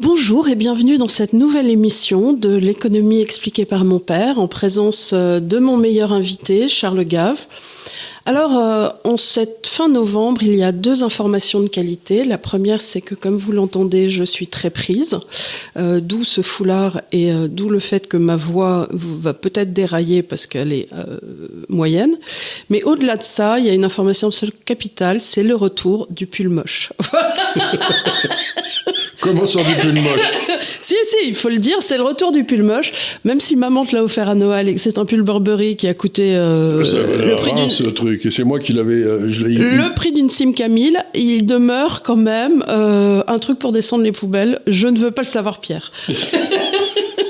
Bonjour et bienvenue dans cette nouvelle émission de l'économie expliquée par mon père en présence euh, de mon meilleur invité, Charles Gave. Alors, euh, en cette fin novembre, il y a deux informations de qualité. La première, c'est que, comme vous l'entendez, je suis très prise, euh, d'où ce foulard et d'où le fait que ma voix va peut-être dérailler parce qu'elle est moyenne. Mais au-delà de ça, il y a une information capitale, c'est le retour du pull moche. Comment sort du pull moche? Si, si, il faut le dire, c'est le retour du pull moche. Même si maman te l'a offert à Noël et que c'est un pull Burberry qui a coûté euh, le prix d'une... ce truc. Et c'est moi qui l'avais... Euh, le prix d'une Sim Camille, il demeure quand même euh, un truc pour descendre les poubelles. Je ne veux pas le savoir, Pierre.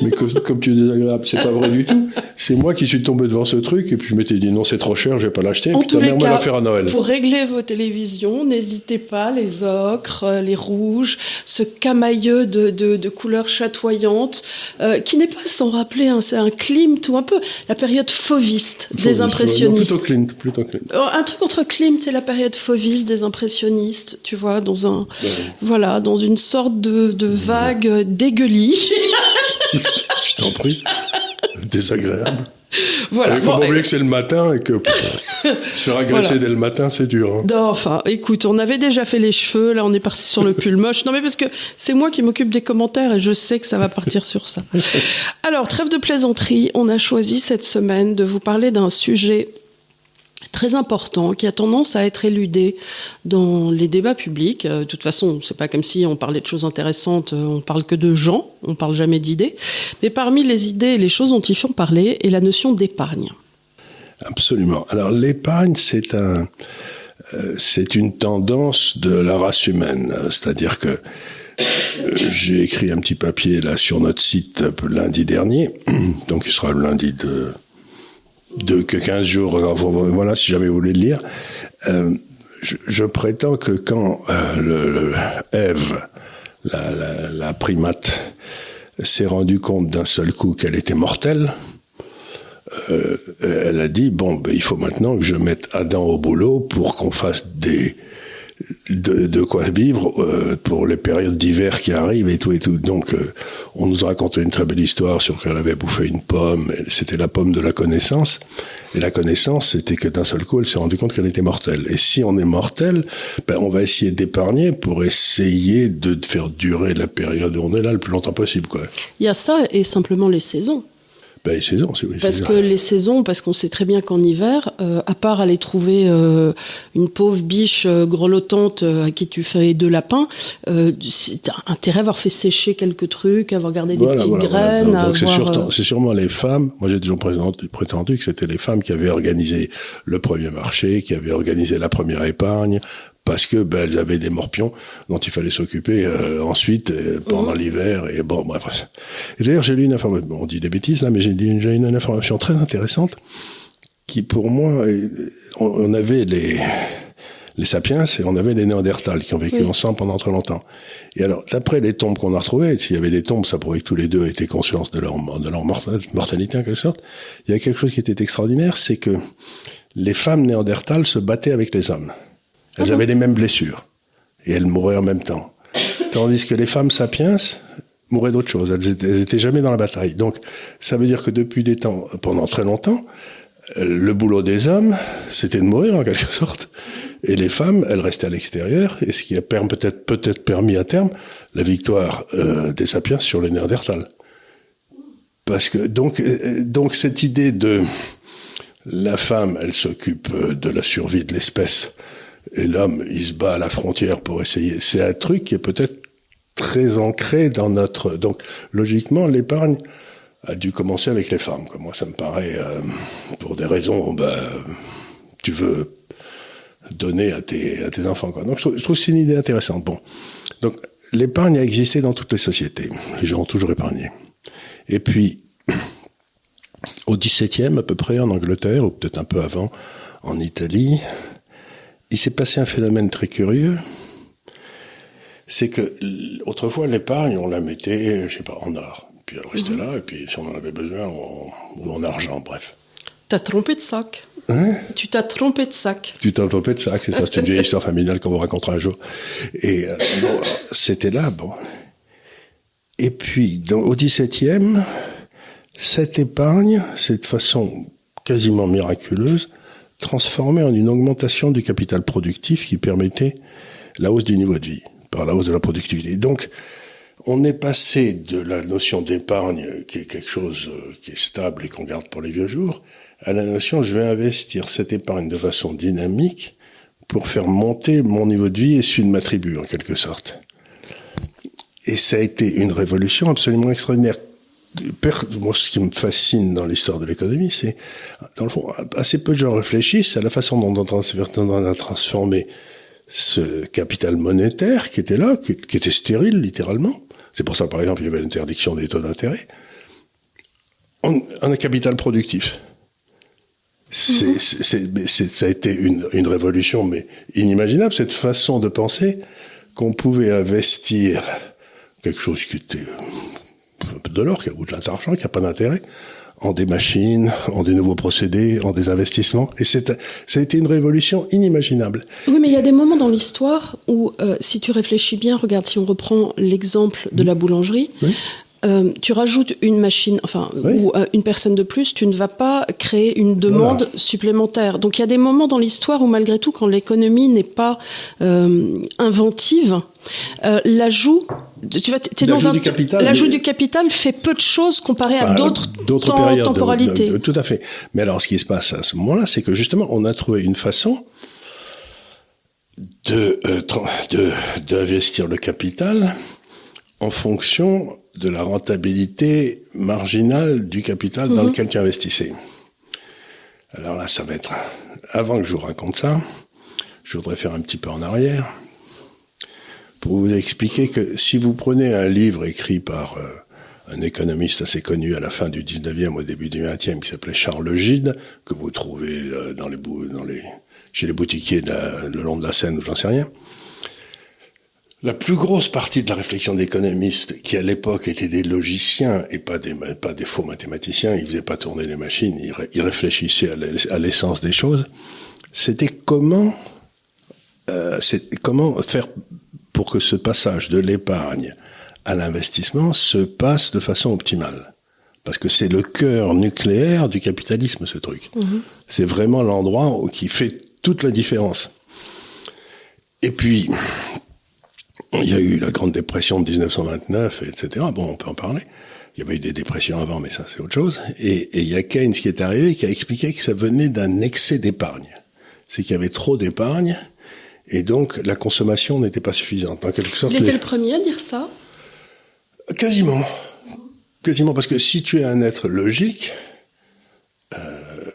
mais comme tu es désagréable, c'est pas vrai du tout. C'est moi qui suis tombé devant ce truc et puis je m'étais dit non, c'est trop cher, je vais pas l'acheter. Et puis ta mère me l'a à Noël. Pour régler vos télévisions, n'hésitez pas, les ocres, euh, les rouges, ce camailleux de, de, de couleurs chatoyantes, euh, qui n'est pas sans rappeler, hein, c'est un Klimt ou un peu la période fauviste des impressionnistes. plutôt Klimt, plutôt Klimt. Euh, un truc entre Klimt et la période fauviste des impressionnistes, tu vois, dans un, voilà, dans une sorte de, de vague dégueulie. je t'en prie. Désagréable. Voilà. Il faut pas oublier que c'est le matin et que se faire agresser dès le matin, c'est dur. Hein. Non, enfin, écoute, on avait déjà fait les cheveux, là on est parti sur le pull moche. Non mais parce que c'est moi qui m'occupe des commentaires et je sais que ça va partir sur ça. Alors, trêve de plaisanterie, on a choisi cette semaine de vous parler d'un sujet très important qui a tendance à être éludé dans les débats publics. Euh, de toute façon, c'est pas comme si on parlait de choses intéressantes, euh, on parle que de gens, on parle jamais d'idées. Mais parmi les idées les choses dont ils font parler est la notion d'épargne. Absolument. Alors l'épargne, c'est un, euh, c'est une tendance de la race humaine, c'est-à-dire que j'ai écrit un petit papier là sur notre site lundi dernier, donc il sera lundi de de que 15 jours, euh, voilà, si jamais vous voulez le lire, euh, je, prétends que quand euh, Ève, la, la, la primate, s'est rendue compte d'un seul coup qu'elle était mortelle, euh, elle a dit bon, ben, il faut maintenant que je mette Adam au boulot pour qu'on fasse des de, quoi vivre euh, pour les périodes d'hiver qui arrivent et tout et tout. Donc, euh, on nous a raconté une très belle histoire sur qu'elle avait bouffé une pomme. C'était la pomme de la connaissance. Et la connaissance, c'était que d'un seul coup, elle s'est rendue compte qu'elle était mortelle. Et si on est mortel, ben, on va essayer d'épargner pour essayer de faire durer la période où on est là le plus longtemps possible. Quoi. Il y a ça et simplement les saisons. Ben, les saisons, c'est oui. Parce que les saisons, parce qu'on sait très bien qu'en hiver, euh, à part aller trouver euh, une pauvre biche euh, grelottante à qui tu fais deux lapins, c'est intérêt à avoir fait sécher quelques trucs, avoir gardé des petites graines. Donc c'est sûrement les femmes. Moi j'ai toujours prétendu que c'était les femmes qui avaient organisé le premier marché, qui avaient organisé la première épargne, parce que ben, elles avaient des morpions dont il fallait s'occuper euh, ensuite euh, pendant mmh. l'hiver et bon bref. Et d'ailleurs j'ai lu une information, bon, on dit des bêtises là, mais j'ai lu une, une information très intéressante qui pour moi, on, avait les les sapiens et on avait les néandertals qui ont vécu ensemble pendant très longtemps. Et alors, d'après les tombes qu'on a retrouvées, s'il y avait des tombes, ça prouvait que tous les deux étaient conscients de leur, de leur mortalité en quelque sorte. Il y a quelque chose qui était extraordinaire, c'est que les femmes néandertales se battaient avec les hommes. Elles avaient les mêmes blessures. Et elles mouraient en même temps. Tandis que les femmes sapiens mouraient d'autre chose. Elles étaient, jamais dans la bataille. Donc, ça veut dire que depuis des temps, pendant très longtemps, euh, le boulot des hommes, c'était de mourir en quelque sorte. Et les femmes, elles restaient à l'extérieur, et ce qui a peut-être peut-être permis à terme la victoire euh, des sapiens sur les Néandertals. Parce que donc euh, donc cette idée de la femme, elle s'occupe de la survie de l'espèce et l'homme, il se bat à la frontière pour essayer. C'est un truc qui est peut-être très ancré dans notre. Donc, logiquement, l'épargne a dû commencer avec les femmes. Moi, ça me paraît, euh, pour des raisons, bah, tu veux donner à tes, à tes enfants. Donc, je trouve, que c'est une idée intéressante. Bon, donc l'épargne a existé dans toutes les sociétés. Les gens ont toujours épargné. Et puis, au XVIIe à peu près en Angleterre, ou peut-être un peu avant, en Italie, il s'est passé un phénomène très curieux. C'est que autrefois l'épargne, on la mettait, je sais pas, en or. Puis elle restait mhm. là, et puis si on en avait besoin, ou en argent, bref. T'as trompé de sac. Hein? Tu t'as trompé de sac. Tu t'as trompé de sac, c'est ça. C'est une vieille histoire familiale qu'on vous racontera un jour. Et euh, c'était là, bon. Et puis, dans, au XVIIe, cette épargne, cette façon quasiment miraculeuse, transformée en une augmentation du capital productif qui permettait la hausse du niveau de vie par la hausse de la productivité. Donc, on est passé de la notion d'épargne, qui est quelque chose euh, qui est stable et qu'on garde pour les vieux jours, à la notion je vais investir cette épargne de façon dynamique pour faire monter mon niveau de vie et celui de ma tribu, en quelque sorte. Et ça a été une révolution absolument extraordinaire. Moi, ce qui me fascine dans l'histoire de l'économie, c'est, dans le fond, assez peu de gens réfléchissent à la façon dont on a transformé ce capital monétaire qui était là, qui, était stérile, littéralement. C'est pour ça, par exemple, il y avait l'interdiction des taux d'intérêt. En, un capital productif. C'est, ça a été une, une, révolution, mais inimaginable, cette façon de penser qu'on pouvait investir quelque chose qui était de l'or, qui a de l'argent, qui n'a pas d'intérêt, en des machines, en des nouveaux procédés, en des investissements. Et c'est, ça a été une révolution inimaginable. Oui, mais il y a des moments dans l'histoire où, euh, si tu réfléchis bien, regarde, si on reprend l'exemple de la boulangerie, oui. Euh, tu rajoutes une machine, enfin, ou euh, une personne de plus, tu ne vas pas créer une demande supplémentaire. Donc il y a des moments dans l'histoire où malgré tout, quand l'économie n'est pas euh, inventive, euh, l'ajout, tu vas, es dans un, du capital, l'ajout du capital fait peu de choses comparé à d'autres, d'autres temporalités. tout à fait. Mais alors, ce qui se passe à ce moment-là, c'est que justement, on a trouvé une façon de, de d'investir le capital en fonction de la rentabilité marginale du capital dans mhm. lequel tu investissais. Alors là, ça va être... Avant que je vous raconte ça, je voudrais faire un petit peu en arrière pour vous expliquer que si vous prenez un livre écrit par euh, un économiste assez connu à la fin du 19e, au début du 20e, qui s'appelait Charles Gide, que vous trouvez euh, dans les, dans les, chez les boutiquiers le long de la Seine ou j'en sais rien, la plus grosse partie de la réflexion d'économistes, qui à l'époque étaient des logiciens et pas des, pas des faux mathématiciens, ils faisaient pas tourner les machines, ils, réfléchissaient à l'essence des choses, c'était comment, euh, comment faire pour que ce passage de l'épargne à l'investissement se passe de façon optimale? Parce que c'est le cœur nucléaire du capitalisme, ce truc. Mm-hmm. C'est vraiment l'endroit qui fait toute la différence. Et puis, il y a eu la Grande Dépression de 1929, etc. Bon, on peut en parler. Il y avait eu des dépressions avant, mais ça, c'est autre chose. Et, il y a Keynes qui est arrivé, qui a expliqué que ça venait d'un excès d'épargne. C'est qu'il y avait trop d'épargne, et donc la consommation n'était pas suffisante. En quelque sorte, il était le premier à dire ça? Quasiment. Quasiment, parce que si tu es un être logique, euh,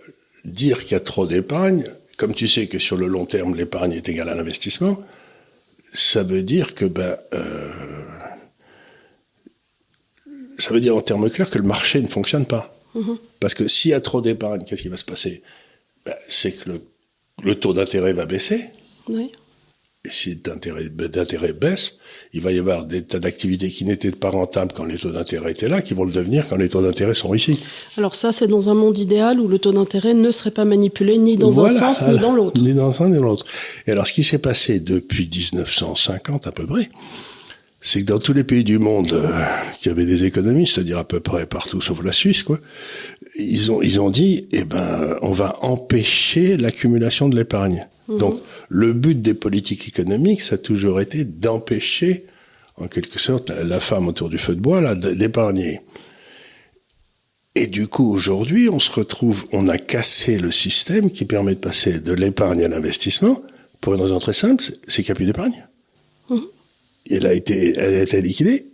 dire qu'il y a trop d'épargne, comme tu sais que sur le long terme, l'épargne est égale à l'investissement, ça veut dire que ben euh, ça veut dire en termes clairs que le marché ne fonctionne pas. Mm-hmm. Parce que s'il y a trop d'épargne, qu'est-ce qui va se passer? Ben, C'est que le, le taux d'intérêt va baisser. Oui. Et si d'intérêt baisse, il va y avoir des tas d'activités qui n'étaient pas rentables quand les taux d'intérêt étaient là, qui vont le devenir quand les taux d'intérêt sont ici. Alors ça, c'est dans un monde idéal où le taux d'intérêt ne serait pas manipulé ni dans un sens ni dans l'autre. Ni dans un ni dans l'autre. Et alors, ce qui s'est passé depuis 1950 à peu près, c'est que dans tous les pays du monde euh, qui avaient des économies, c'est-à-dire à peu près partout sauf la Suisse, quoi, ils ont ils ont dit, eh ben, on va empêcher l'accumulation de l'épargne. Mhm. Donc, le but des politiques économiques, ça a toujours été d'empêcher, en quelque sorte, la, femme autour du feu de bois, là, d'épargner. Et du coup, aujourd'hui, on se retrouve, on a cassé le système qui permet de passer de l'épargne à l'investissement pour une raison très simple, c'est qu'il n'y a plus d'épargne. Mhm. Elle a été, elle a été liquidée.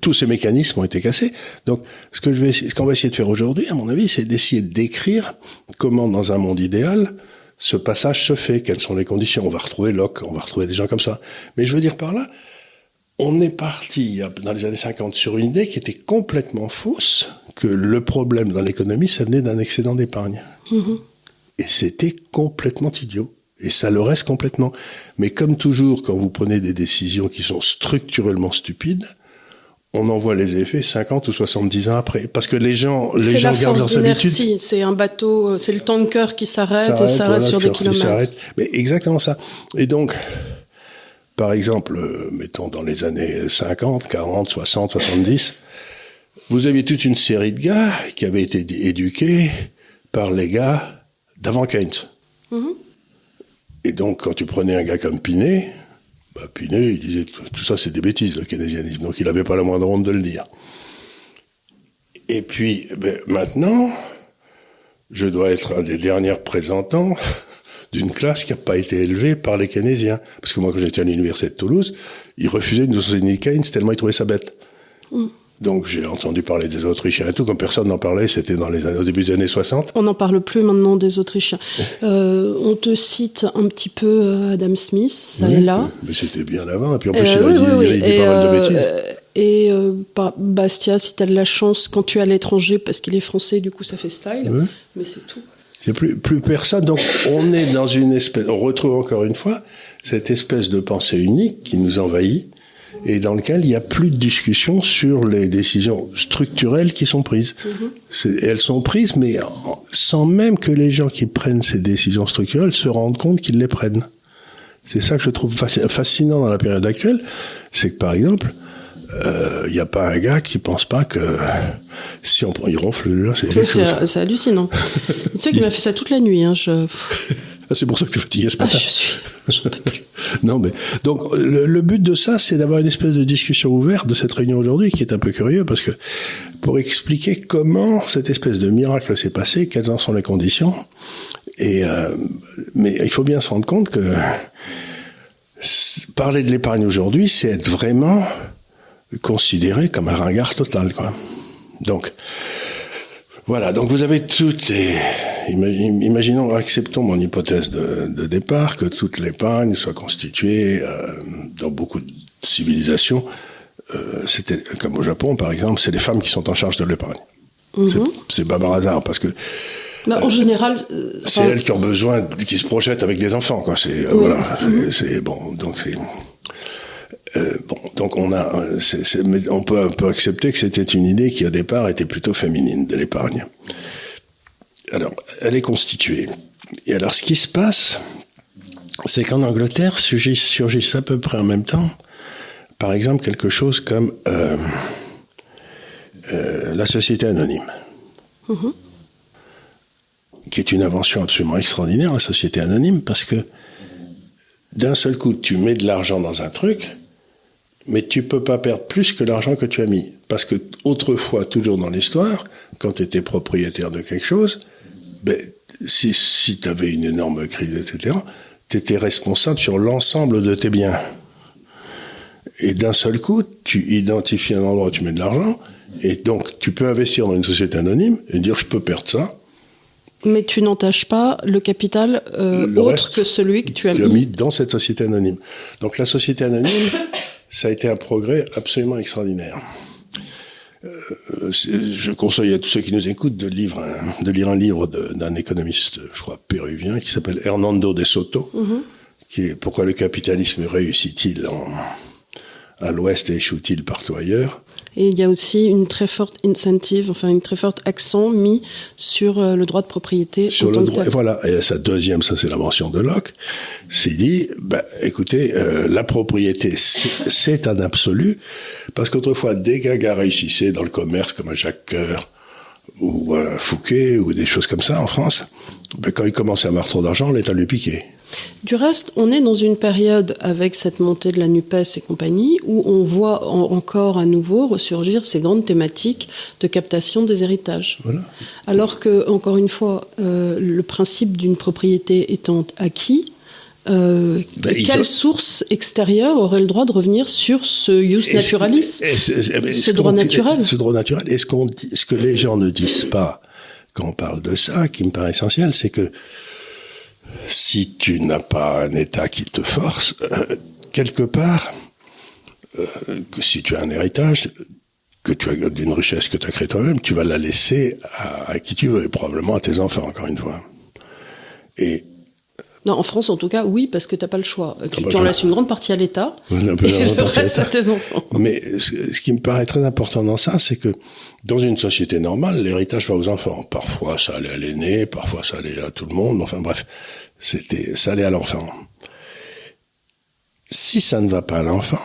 tous ces mécanismes ont été cassés. Donc, ce que je vais, ce qu'on va essayer de faire aujourd'hui, à mon avis, c'est d'essayer de décrire comment, dans un monde idéal, ce passage se fait, quelles sont les conditions. On va retrouver Locke, on va retrouver des gens comme ça. Mais je veux dire par là, on est parti dans les années 50 sur une idée qui était complètement fausse, que le problème dans l'économie, ça venait d'un excédent d'épargne. Mm-hmm. Et c'était complètement idiot. Et ça le reste complètement. Mais comme toujours, quand vous prenez des décisions qui sont structurellement stupides, on en voit les effets 50 ou 70 ans après. Parce que les gens, les gens gardent leurs habitudes. C'est un bateau, c'est le tanker qui s'arrête et s'arrête sur des kilomètres. Mais exactement ça. Et donc, par exemple, euh, mettons dans les années 50, 40, 60, 70, vous aviez toute une série de gars qui avaient été éduqués par les gars d'avant Keynes. Mm-hmm. Et donc, quand tu prenais un gars comme Pinet, bah, il disait tout ça, c'est des bêtises, le keynésianisme. Donc, il n'avait pas la moindre honte de le dire. Et puis, ben, maintenant, je dois être un des derniers représentants d'une classe qui n'a pas été élevée par les keynésiens. Parce que moi, quand j'étais à l'université de Toulouse, ils refusaient de nous enseigner Keynes tellement ils trouvaient ça bête. Mm. Donc j'ai entendu parler des Autrichiens et tout, comme personne n'en parlait, c'était dans les au début des années 60. On n'en parle plus maintenant des Autrichiens. Euh, on te cite un petit peu euh, Adam Smith, ça est là. Mais c'était bien avant, et puis en plus euh, il, a dit, il, a de bêtises. Et Bastia, si tu as de la chance, quand tu es à l'étranger, parce qu'il est français, du coup ça fait style, mais c'est tout. Il n'y a plus, plus personne, donc on est dans une espèce, on retrouve encore une fois cette espèce de pensée unique qui nous envahit, et dans lequel il n'y a plus de discussion sur les décisions structurelles qui sont prises. Mhm. Elles sont prises, mais sans même que les gens qui prennent ces décisions structurelles se rendent compte qu'ils les prennent. C'est ça que je trouve fascinant dans la période actuelle, c'est que par exemple, il euh, n'y a pas un gars qui pense pas que si on il ronfle c'est c'est hallucinant. tu sais qu'il m'a fait ça toute la nuit. Hein, je... Ah, c'est pour ça que tu es fatigué ce ah, matin. je suis. Je peux plus. non, mais donc le, but de ça, c'est d'avoir une espèce de discussion ouverte de cette réunion aujourd'hui, qui est un peu curieux parce que pour expliquer comment cette espèce de miracle s'est passé, quelles en sont les conditions, et euh, mais il faut bien se rendre compte que parler de l'épargne aujourd'hui, c'est être vraiment considéré comme un ringard total, quoi. Donc voilà, donc vous avez toutes les... Imaginons, acceptons mon hypothèse de, départ, que toute l'épargne soit constituée euh, dans beaucoup de civilisations. Euh, c'était comme au Japon, par exemple, c'est les femmes qui sont en charge de l'épargne. Mhm. C'est pas par hasard, parce que bah, en général, euh, c'est elles qui ont besoin, qui se projettent avec des enfants, quoi. C'est voilà, c'est bon, donc c'est euh, bon, donc on a, euh, mais on peut un peu accepter que c'était une idée qui au départ était plutôt féminine de l'épargne. Alors, elle est constituée. Et alors, ce qui se passe, c'est qu'en Angleterre surgissent, à peu près en même temps, par exemple, quelque chose comme euh, la société anonyme, mm-hmm. qui est une invention absolument extraordinaire, la société anonyme, parce que d'un seul coup, tu mets de l'argent dans un truc, mais tu peux pas perdre plus que l'argent que tu as mis. Parce que autrefois, toujours dans l'histoire, quand tu étais propriétaire de quelque chose, ben, si, si tu avais une énorme crise, etc., tu étais responsable sur l'ensemble de tes biens. Et d'un seul coup, tu identifies un endroit où tu mets de l'argent, et donc tu peux investir dans une société anonyme et dire je peux perdre ça. Mais tu n'entaches pas le capital euh, autre que celui que tu as mis. mis dans cette société anonyme. Donc la société anonyme, ça a été un progrès absolument extraordinaire. Euh, je conseille à tous ceux qui nous écoutent de, lire un, de lire un livre d'un économiste, je crois, péruvien, qui s'appelle Hernando de Soto, mm-hmm. qui est Pourquoi le capitalisme réussit-il à l'Ouest et échoue-t-il partout ailleurs? Et il y a aussi une très forte incentive, enfin une très forte accent mis sur euh, le droit de propriété. Sur le droit, et voilà. Et sa deuxième, ça c'est l'invention de Locke, c'est dit, bah, écoutez, euh, la propriété, c'est un absolu, parce qu'autrefois, des gars réussissaient dans le commerce comme un Jacques Coeur ou un Fouquet ou des choses comme ça en France, ben, quand ils commençaient à avoir trop d'argent, l'État lui piquait. Du reste, on est dans une période avec cette montée de la NUPES et compagnie où on voit encore à nouveau ressurgir ces grandes thématiques de captation des héritages. Alors que, encore une fois, euh, le principe d'une propriété étant acquis, euh, ben, quelle source extérieure aurait le droit de revenir sur ce use naturalisme, ce droit naturel Ce droit naturel. Et ce, qu'on ce que les gens ne disent pas quand on parle de ça, qui me paraît essentiel, c'est que si tu n'as pas un État qui te force, euh, quelque part, euh, que si tu as un héritage, que tu as d'une richesse que tu as créée toi-même, tu vas la laisser à, qui tu veux, et probablement à tes enfants, encore une fois. Et non, en France, en tout cas, oui, parce que tu n'as pas le choix. Tu, en laisses une grande partie à l'État et le reste à tes enfants. Mais ce qui me paraît très important dans ça, c'est que dans une société normale, l'héritage va aux enfants. Parfois, ça allait à l'aîné, parfois, ça allait à tout le monde. Enfin bref, c'était, ça allait à l'enfant. Si ça ne va pas à l'enfant,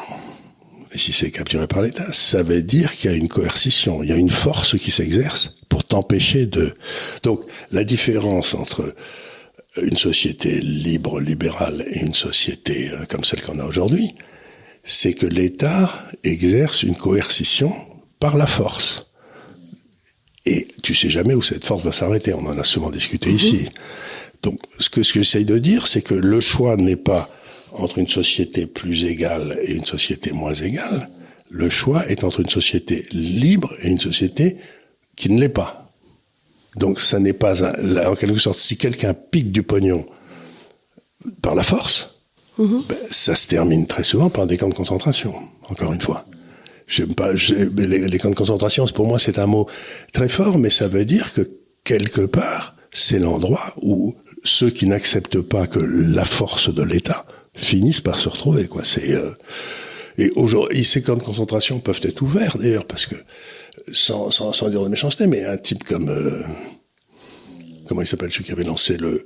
et si c'est capturé par l'État, ça veut dire qu'il y a une coercition, il y a une force qui s'exerce pour t'empêcher de... Donc la différence entre une société libre, libérale et une société euh, comme celle qu'on a aujourd'hui, c'est que l'État exerce une coercition par la force. Et tu sais jamais où cette force va s'arrêter. On en a souvent discuté mhm. ici. Donc, ce que, ce que j'essaye de dire, c'est que le choix n'est pas entre une société plus égale et une société moins égale. Le choix est entre une société libre et une société qui ne l'est pas. Donc, ça n'est pas un, en quelque sorte, si quelqu'un pique du pognon par la force, mhm. ben, ça se termine très souvent par des camps de concentration. Encore une fois. J'aime pas, les, les camps de concentration, pour moi, c'est un mot très fort, mais ça veut dire que quelque part, c'est l'endroit où ceux qui n'acceptent pas que la force de l'État finissent par se retrouver. Quoi. C'est euh, et aujourd'hui, ces camps de concentration peuvent être ouverts d'ailleurs parce que sans, sans, sans dire de méchanceté, mais un type comme euh, comment il s'appelle celui qui avait lancé le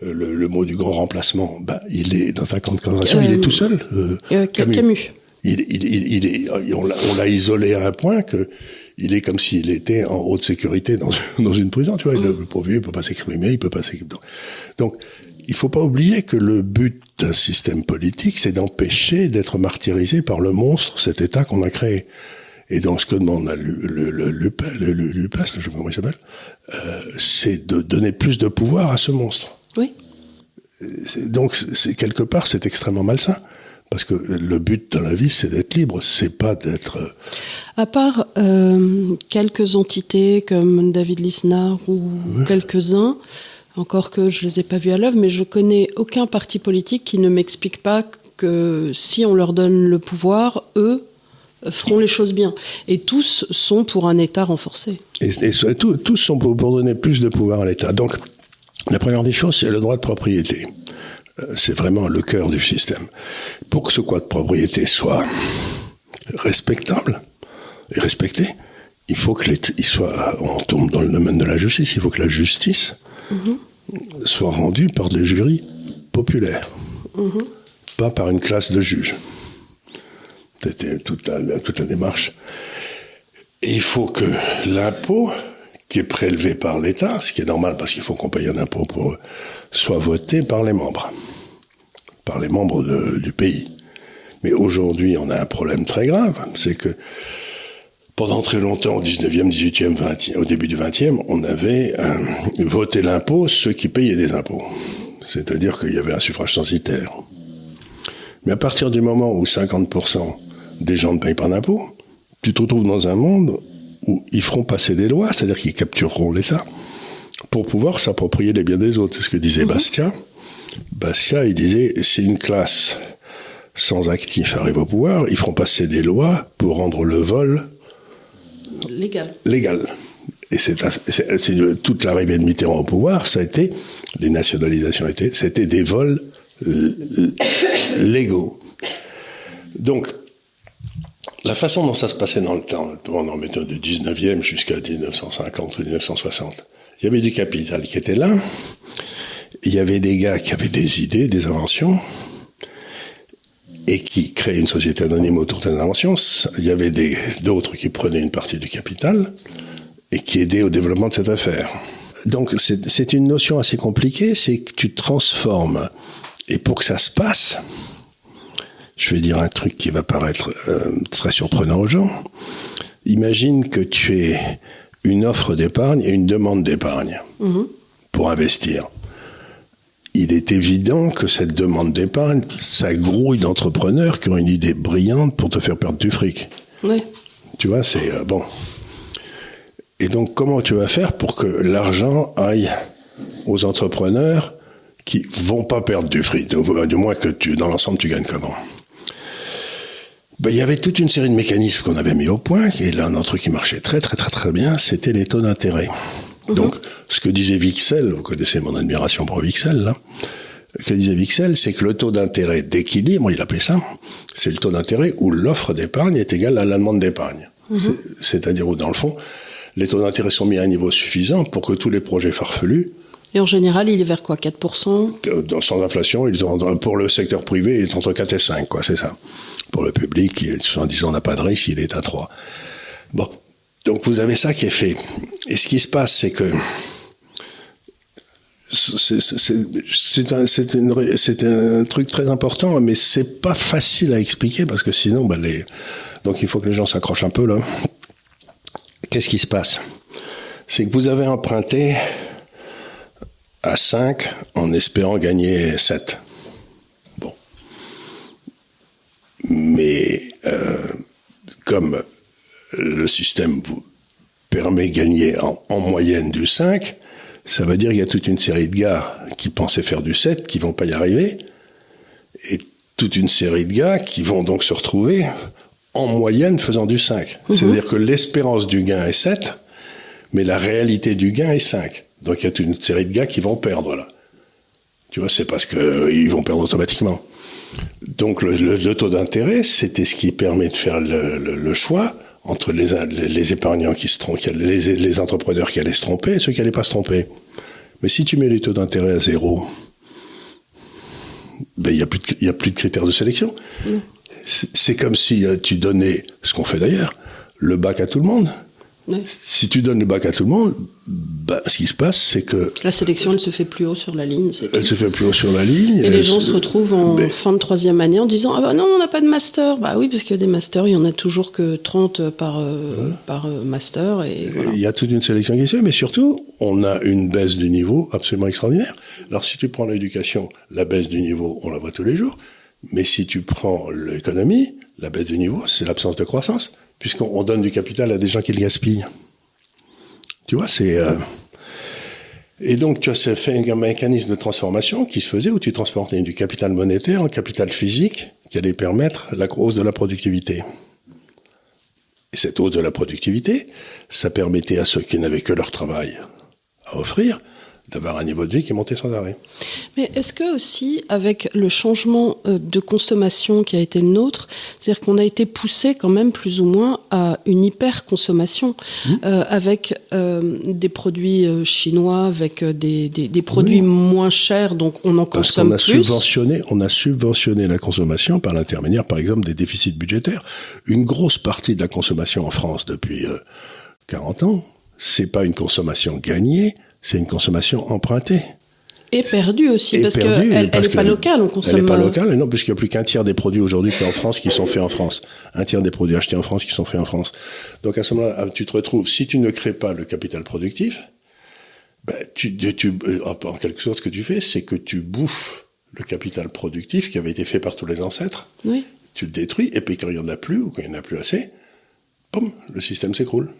le, le mot du grand remplacement, bah, il est dans un camp de concentration, il est tout seul. Euh, Camus. Il, il, il, il est, on l'a isolé à un point que il est comme s'il était en haute sécurité dans, dans une prison, tu vois. Le, le pauvre vieux, il peut pas s'exprimer, il peut pas s'exprimer. Donc, il faut pas oublier que le but d'un système politique, c'est d'empêcher d'être martyrisé par le monstre, cet État qu'on a créé. Et donc, ce que demande le, le, le, le, le je sais pas comment il s'appelle, euh, c'est de donner plus de pouvoir à ce monstre. Oui. Donc, c'est quelque part, c'est extrêmement malsain. Parce que le but de la vie, c'est d'être libre, c'est pas d'être. Euh, à part euh, quelques entités comme David Lisnard ou quelques-uns, encore que je les ai pas vus à l'œuvre, mais je connais aucun parti politique qui ne m'explique pas que si on leur donne le pouvoir, eux feront les choses bien. Et tous sont pour un État renforcé. Et, et tous sont pour, pour donner plus de pouvoir à l'État. Donc, la première des choses, c'est le droit de propriété. Euh, c'est vraiment le cœur du système. Pour que ce droit de propriété soit respectable et respecté, il faut que il soit, on tombe dans le domaine de la justice, il faut que la justice mm-hmm. soit rendue par des jurys populaires, mm-hmm. pas par une classe de juges. C'était toute la, démarche. Et il faut que l'impôt qui est prélevé par l'État, ce qui est normal parce qu'il faut qu'on paye un impôt pour soit voté par les membres, par les membres du pays. Mais aujourd'hui, on a un problème très grave, c'est que pendant très longtemps, au 19e, 18e, 20e, au début du 20e, on avait euh, voté l'impôt ceux qui payaient des impôts. C'est-à-dire qu'il y avait un suffrage censitaire. Mais à partir du moment où 50% des gens ne payent pas d'impôts, tu te retrouves dans un monde où ils feront passer des lois, c'est-à-dire qu'ils captureront l'État, pour pouvoir s'approprier les biens des autres. C'est ce que disait mhm. Bastia. Bastia, il disait, si une classe sans actif arrive au pouvoir, ils feront passer des lois pour rendre le vol légal. légal. Et c'est toute l'arrivée de Mitterrand au pouvoir, ça a été, les nationalisations étaient, c'était des vols légaux. Donc, la façon dont ça se passait dans le temps, pendant le du 19e jusqu'à 1950 ou 1960, il y avait du capital qui était là, il y avait des gars qui avaient des idées, des inventions, et qui créaient une société anonyme autour de ces inventions. Il y avait d'autres qui prenaient une partie du capital et qui aidaient au développement de cette affaire. Donc c'est une notion assez compliquée, c'est que tu transformes, et pour que ça se passe, je vais dire un truc qui va paraître euh, très surprenant aux gens. Imagine que tu es une offre d'épargne et une demande d'épargne mhm. pour investir. Il est évident que cette demande d'épargne, ça grouille d'entrepreneurs qui ont une idée brillante pour te faire perdre du fric. Oui. Tu vois, c'est euh, bon. Et donc, comment tu vas faire pour que l'argent aille aux entrepreneurs qui vont pas perdre du fric, du moins que tu, dans l'ensemble, tu gagnes comment? Ben, il y avait toute une série de mécanismes qu'on avait mis au point, et là, un truc qui marchait très très très très bien, c'était les taux d'intérêt. Mhm. Donc, ce que disait Vixel, vous connaissez mon admiration pour Vixel, là, ce que disait Vixel, c'est que le taux d'intérêt d'équilibre, il appelait ça, c'est le taux d'intérêt où l'offre d'épargne est égale à la demande d'épargne. Mhm. C'est-à-dire où, dans le fond, les taux d'intérêt sont mis à un niveau suffisant pour que tous les projets farfelus Et en général, il est vers quoi 4% Dans, Sans inflation, ils ont, pour le secteur privé, il est entre 4 et 5, quoi, c'est ça. Pour le public, en disant n'a pas de risque, il est à 3. Bon, donc vous avez ça qui est fait. Et ce qui se passe, c'est que c'est un, truc très important, mais c'est pas facile à expliquer parce que sinon, les... donc il faut que les gens s'accrochent un peu là. Qu'est-ce qui se passe? C'est que vous avez emprunté à 5 en espérant gagner 7. Bon. Mais euh, comme le système vous permet de gagner en, en moyenne du 5, ça veut dire qu'il y a toute une série de gars qui pensaient faire du 7 qui vont pas y arriver, et toute une série de gars qui vont donc se retrouver en moyenne faisant du 5. Mhm. C'est-à-dire que l'espérance du gain est 7, mais la réalité du gain est 5. Donc il y a toute une série de gars qui vont perdre là. Tu vois, c'est parce qu'ils vont perdre automatiquement. Donc le, taux d'intérêt, c'était ce qui permet de faire le, le choix entre les, les, épargnants qui se trompent, les, les entrepreneurs qui allaient se tromper et ceux qui allaient pas se tromper. Mais si tu mets les taux d'intérêt à zéro, ben il y a plus de, y a plus de critères de sélection. C'est comme si euh, tu donnais, ce qu'on fait d'ailleurs, le bac à tout le monde. Si tu donnes le bac à tout le monde, bah, ce qui se passe, c'est que... La sélection, elle se fait plus haut sur la ligne. Elle se fait plus haut sur la ligne. Et les gens se... retrouvent en fin de troisième année en disant, ah bah non, on n'a pas de master. Bah oui, parce qu'il y a des masters, il y en a toujours que 30 par, euh, par euh, master. Et Il y a toute une sélection qui se fait, mais surtout, on a une baisse du niveau absolument extraordinaire. Alors si tu prends l'éducation, la baisse du niveau, on la voit tous les jours. Mais si tu prends l'économie, la baisse du niveau, c'est l'absence de croissance puisqu'on donne du capital à des gens qui le gaspillent. Tu vois, c'est... Euh, et donc, tu as fait un mécanisme de transformation qui se faisait où tu transportais du capital monétaire en capital physique qui allait permettre la hausse de la productivité. Et cette hausse de la productivité, ça permettait à ceux qui n'avaient que leur travail à offrir d'avoir un niveau de vie qui montait sans arrêt. Mais est-ce que aussi, avec le changement euh, de consommation qui a été le nôtre, c'est-à-dire qu'on a été poussé quand même plus ou moins à une hyper-consommation, mmh. euh, avec euh, des produits euh, chinois, avec euh, des, des, des produits oui. moins chers, donc on en Parce consomme on a plus. Subventionné, on a subventionné la consommation par l'intermédiaire, par exemple, des déficits budgétaires. Une grosse partie de la consommation en France depuis 40 ans, c'est pas une consommation gagnée, c'est une consommation empruntée. Et perdue aussi, et parce qu'elle n'est pas locale, on consomme. Elle n'est pas locale, non, puisqu'il n'y a plus qu'un tiers des produits aujourd'hui qui en France qui sont faits en France. Un tiers des produits achetés en France qui sont faits en France. Donc à ce moment-là, tu te retrouves, si tu ne crées pas le capital productif, ben, tu, tu, euh, en quelque sorte, ce que tu fais, c'est que tu bouffes le capital productif qui avait été fait par tous les ancêtres. Oui. Tu le détruis, et puis quand il n'y en a plus, ou quand il n'y en a plus assez, boum, le système s'écroule.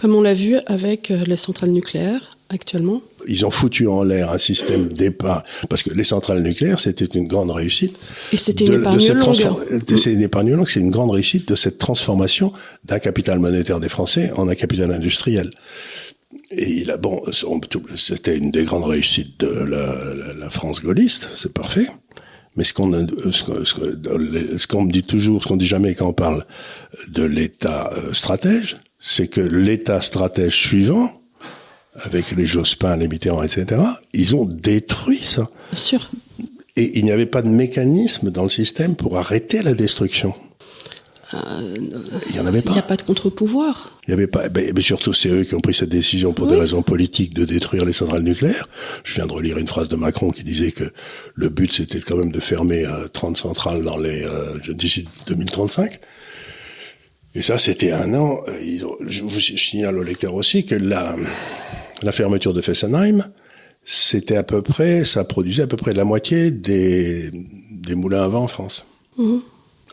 Comme on l'a vu avec euh, les centrales nucléaires actuellement? Ils ont foutu en l'air un système d'épargne, parce que les centrales nucléaires, c'était une grande réussite. Et c'était une épargne longue. C'est une épargne longue, c'est une grande réussite de cette transformation d'un capital monétaire des Français en un capital industriel. Et il a, bon, c'était une des grandes réussites de la, la, la France gaulliste, c'est parfait. Mais ce qu'on ce qu'on me dit toujours, ce qu'on dit jamais quand on parle de l'État euh, stratège, c'est que l'État stratège suivant, avec les Jospin, les Mitterrand, etc., ils ont détruit ça. Bien sûr. Et il n'y avait pas de mécanisme dans le système pour arrêter la destruction. Euh, il n'y en avait pas. Il n'y a pas de contre-pouvoir. Il n'y avait pas. Mais surtout, c'est eux qui ont pris cette décision pour oui. des raisons politiques de détruire les centrales nucléaires. Je viens de relire une phrase de Macron qui disait que le but c'était quand même de fermer euh, 30 centrales dans les euh, d'ici 2035. Et ça, c'était un an. Euh, je signale au lecteur aussi que la, la fermeture de Fessenheim, c'était à peu près, ça produisait à peu près la moitié des, des moulins à vent en France. Mmh.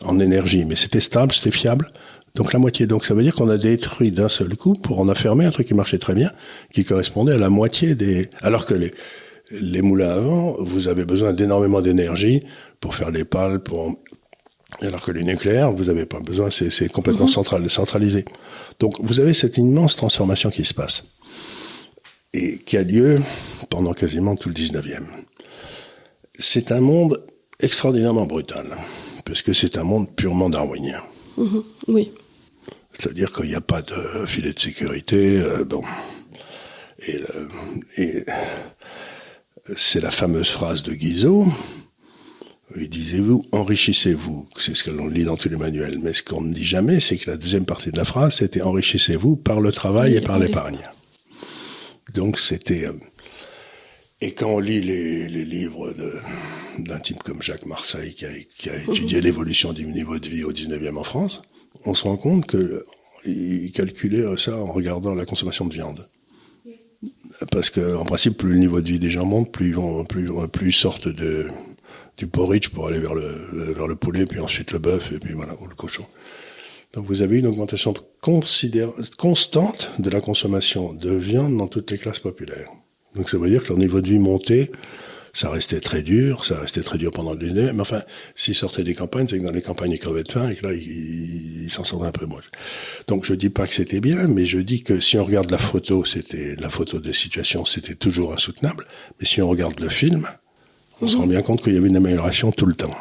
En énergie, mais c'était stable, c'était fiable. Donc la moitié. Donc ça veut dire qu'on a détruit d'un seul coup pour en affermer un truc qui marchait très bien, qui correspondait à la moitié des. Alors que les les moulins à vent, vous avez besoin d'énormément d'énergie pour faire les pales, pour alors que les nucléaires, vous n'avez pas besoin, c'est complètement mmh. central, centralisé. Donc vous avez cette immense transformation qui se passe et qui a lieu pendant quasiment tout le 19e. C'est un monde extraordinairement brutal, parce que c'est un monde purement darwinien. Mmh, oui. C'est-à-dire qu'il n'y a pas de filet de sécurité, euh, bon. Et, le, et c'est la fameuse phrase de Guizot. Il disait vous enrichissez-vous. C'est ce que l'on lit dans tous les manuels. Mais ce qu'on ne dit jamais, c'est que la deuxième partie de la phrase, c'était enrichissez-vous par le travail et par l'épargne. Donc c'était. Euh, et quand on lit les, livres d'un type comme Jacques Marseille, qui a, qui a étudié mhm. l'évolution du niveau de vie au 19e en France, on se rend compte que il calculait ça en regardant la consommation de viande. Parce que, en principe, plus le niveau de vie des gens monte, plus ils vont, plus, plus ils sortent de, du porridge pour aller vers le, vers le poulet, puis ensuite le bœuf, et puis voilà, ou le cochon. Donc vous avez une augmentation constante de la consommation de viande dans toutes les classes populaires. Donc ça veut dire que leur niveau de vie montait, ça restait très dur, ça restait très dur pendant le dîner, mais enfin, s'ils sortaient des campagnes, c'est que dans les campagnes, ils crevaient de faim et que là, ils s'en sortaient un peu moins. Donc je dis pas que c'était bien, mais je dis que si on regarde la photo, c'était la photo des situations, c'était toujours insoutenable, mais si on regarde le film, on se rend bien compte qu'il y avait une amélioration tout le temps.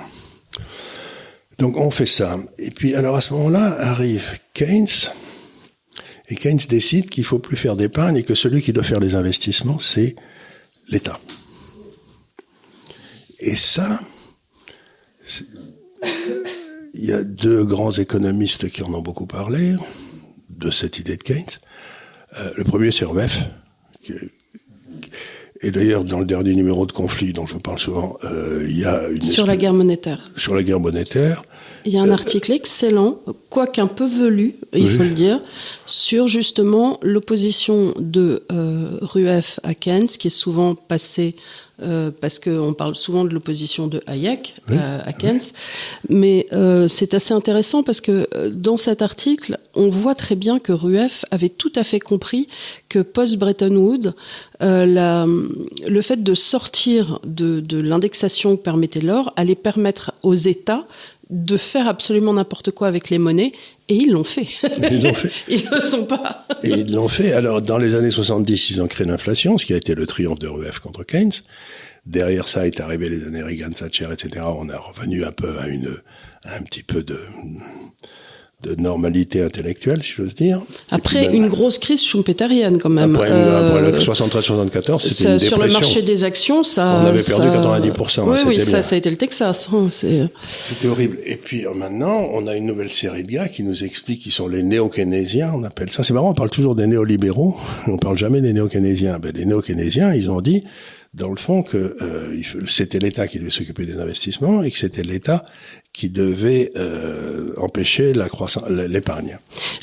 Donc on fait ça. Et puis alors à ce moment-là arrive Keynes, et Keynes décide qu'il faut plus faire d'épargne et que celui qui doit faire les investissements, c'est l'État. Et ça, il y a deux grands économistes qui en ont beaucoup parlé de cette idée de Keynes. Euh, le premier, c'est Rueff, et d'ailleurs, dans le dernier numéro de conflit dont je vous parle souvent, euh, il y a une sur la guerre monétaire. Sur la guerre monétaire. Il y a un euh, article excellent, quoique un peu velu, il faut le dire, sur justement l'opposition de euh, Rueff à Keynes, qui est souvent passé euh, parce qu'on parle souvent de l'opposition de Hayek euh, à, Keynes, mais euh, c'est assez intéressant parce que dans cet article, on voit très bien que Rueff avait tout à fait compris que post-Bretton Woods, le fait de sortir de, de l'indexation que permettait l'or allait permettre aux États de faire absolument n'importe quoi avec les monnaies, et ils l'ont fait. Ils l'ont fait. ils ne le sont pas. et ils l'ont fait. Alors, dans les années 70, ils ont créé l'inflation, ce qui a été le triomphe de Rueff contre Keynes. Derrière ça est arrivé les années Reagan, Thatcher, etc. On a revenu un peu à une, à un petit peu de, de normalité intellectuelle, si j'ose dire. Après une grosse crise schumpeterienne, quand même. Après, euh, le 73-74, c'était une Sur le marché des actions, ça... On avait perdu 90%. Oui, oui, ça, ça a été le Texas. Hein, c'était horrible. Et puis euh, maintenant, on a une nouvelle série de gars qui nous expliquent qu'ils sont les néo-keynésiens, on appelle ça. C'est marrant, on parle toujours des néolibéraux, on parle jamais des néo-keynésiens. Ben, les néo-keynésiens, ils ont dit dans le fond que euh, c'était l'État qui devait s'occuper des investissements et que c'était l'État qui devait euh, empêcher la croissance, l'épargne.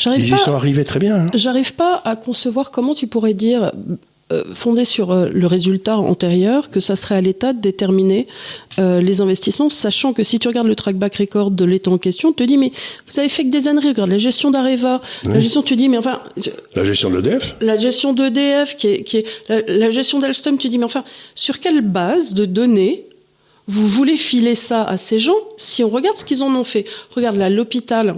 Ils y sont arrivés très bien. Hein. J'arrive pas à concevoir comment tu pourrais dire euh, fondé sur euh, le résultat antérieur, que ça serait à l'État de déterminer euh, les investissements, sachant que si tu regardes le trackback record de l'État en question, tu te dis mais vous avez fait que des années, regarde la gestion d'Areva, la gestion, tu dis mais enfin... La gestion d'EDF La gestion d'EDF, qui est, qui est la, la gestion d'Alstom, tu dis mais enfin, sur quelle base de données vous voulez filer ça à ces gens si on regarde ce qu'ils en ont fait? Regarde là, l'hôpital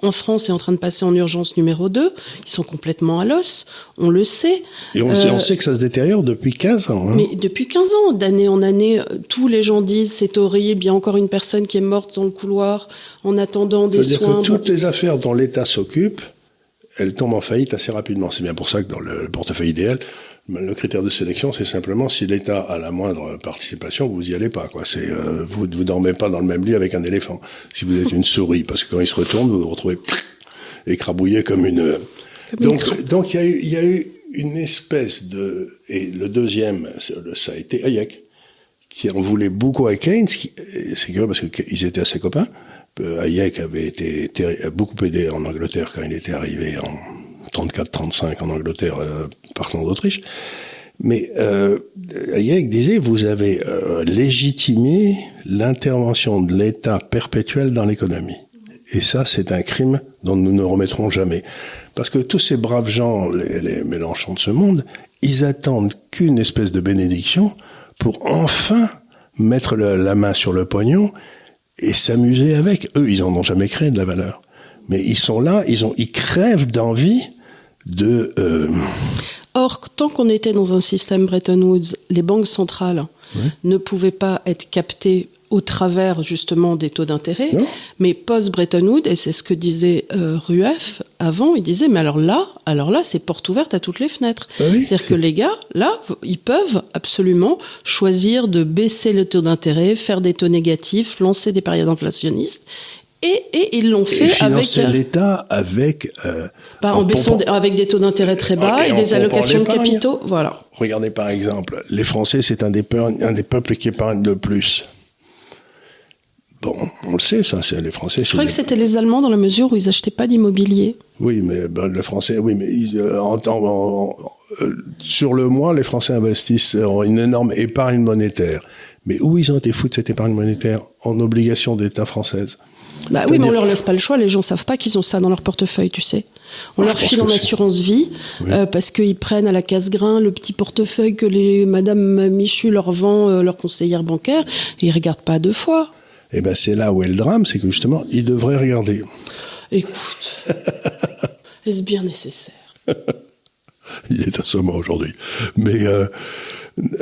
en France est en train de passer en urgence numéro 2. Ils sont complètement à l'os, on le sait. Et on, sait, on, euh, sait, que ça se détériore depuis 15 ans. Hein. Mais depuis 15 ans, d'année en année, euh, tous les gens disent c'est horrible, il y a encore une personne qui est morte dans le couloir en attendant des soins. Que toutes les affaires dont l'État s'occupe, elles tombent en faillite assez rapidement. C'est bien pour ça que dans le portefeuille idéal, le critère de sélection, c'est simplement si l'État a la moindre participation, vous y allez pas. Quoi. C'est euh, vous vous dormez pas dans le même lit avec un éléphant. Si vous êtes une souris, parce que quand il se retourne, vous vous retrouvez écrabouillé comme une. donc donc il y a eu il y a eu une espèce de et le deuxième ça a été Hayek qui en voulait beaucoup à Keynes. C'est curieux parce qu'ils étaient assez copains. Euh, Hayek avait été beaucoup aidé en Angleterre quand il était arrivé en 34-35 en Angleterre, euh, partant d'Autriche. Mais euh, Hayek disait, vous avez euh, légitimé l'intervention de l'État perpétuel dans l'économie. Et ça, c'est un crime dont nous ne remettrons jamais. Parce que tous ces braves gens, les, les Mélenchons de ce monde, ils attendent qu'une espèce de bénédiction pour enfin mettre la main sur le pognon et s'amuser avec. Eux, ils en ont jamais créé de la valeur. Mais ils sont là, ils ont, ils crèvent d'envie de... Euh, Or, tant qu'on était dans un système Bretton Woods, les banques centrales ne pouvaient pas être captées au travers justement des taux d'intérêt, mais post-Bretton Woods, et c'est ce que disait euh, Rueff avant, il disait, mais alors là, alors là, c'est porte ouverte à toutes les fenêtres. Ah C'est-à-dire que les gars, là, ils peuvent absolument choisir de baisser le taux d'intérêt, faire des taux négatifs, lancer des périodes inflationnistes, et, et ils l'ont fait avec financer l'État avec... euh, pas en, baissant des- avec des taux d'intérêt très bas Et des allocations de capitaux, voilà. Regardez par exemple, les Français, c'est un des, peu- un des peuples qui épargnent le plus. Bon, on le sait, ça, c'est les Français. Je croyais des- que c'était les Allemands dans la mesure où ils achetaient pas d'immobilier. Oui, mais ben, le Français, oui, mais euh, en, temps- en- en- euh, sur le mois, les Français investissent en une énorme épargne monétaire. Mais où ils ont été foutus cette épargne monétaire? En obligations d'État française. Bah oui, mais on leur laisse pas le choix. Les gens savent pas qu'ils ont ça dans leur portefeuille, tu sais. On Ah, leur file en assurance vie Oui. euh, parce qu'ils prennent à la casse-grain le petit portefeuille que les Madame Michu leur vend, euh, leur conseillère bancaire. Et ils regardent pas deux fois. Et ben c'est là où est le drame, c'est que justement, ils devraient regarder. Écoute, est-ce bien nécessaire? Il est assommant aujourd'hui. Mais, euh,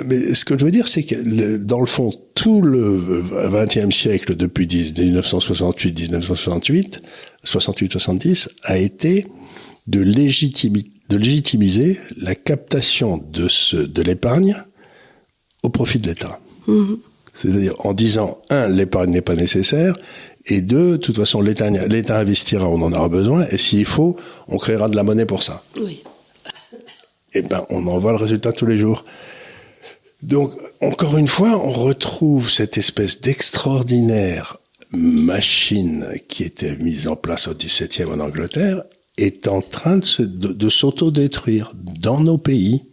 mais ce que je veux dire, c'est que le- dans le fond, tout le XXe siècle, depuis 10 1968-1968, 68-70, a été de, légitimi- de légitimiser la captation de, ce, de l'épargne au profit de l'État. C'est-à-dire en disant, un, l'épargne n'est pas nécessaire, et deux, de toute façon, l'État l'État investira, on en aura besoin, et s'il faut, on créera de la monnaie pour ça Oui. eh ben, on en voit le résultat tous les jours. Donc, encore une fois, on retrouve cette espèce d'extraordinaire machine qui était mise en place au XVIIe en Angleterre est en train de, s'autodétruire dans nos pays.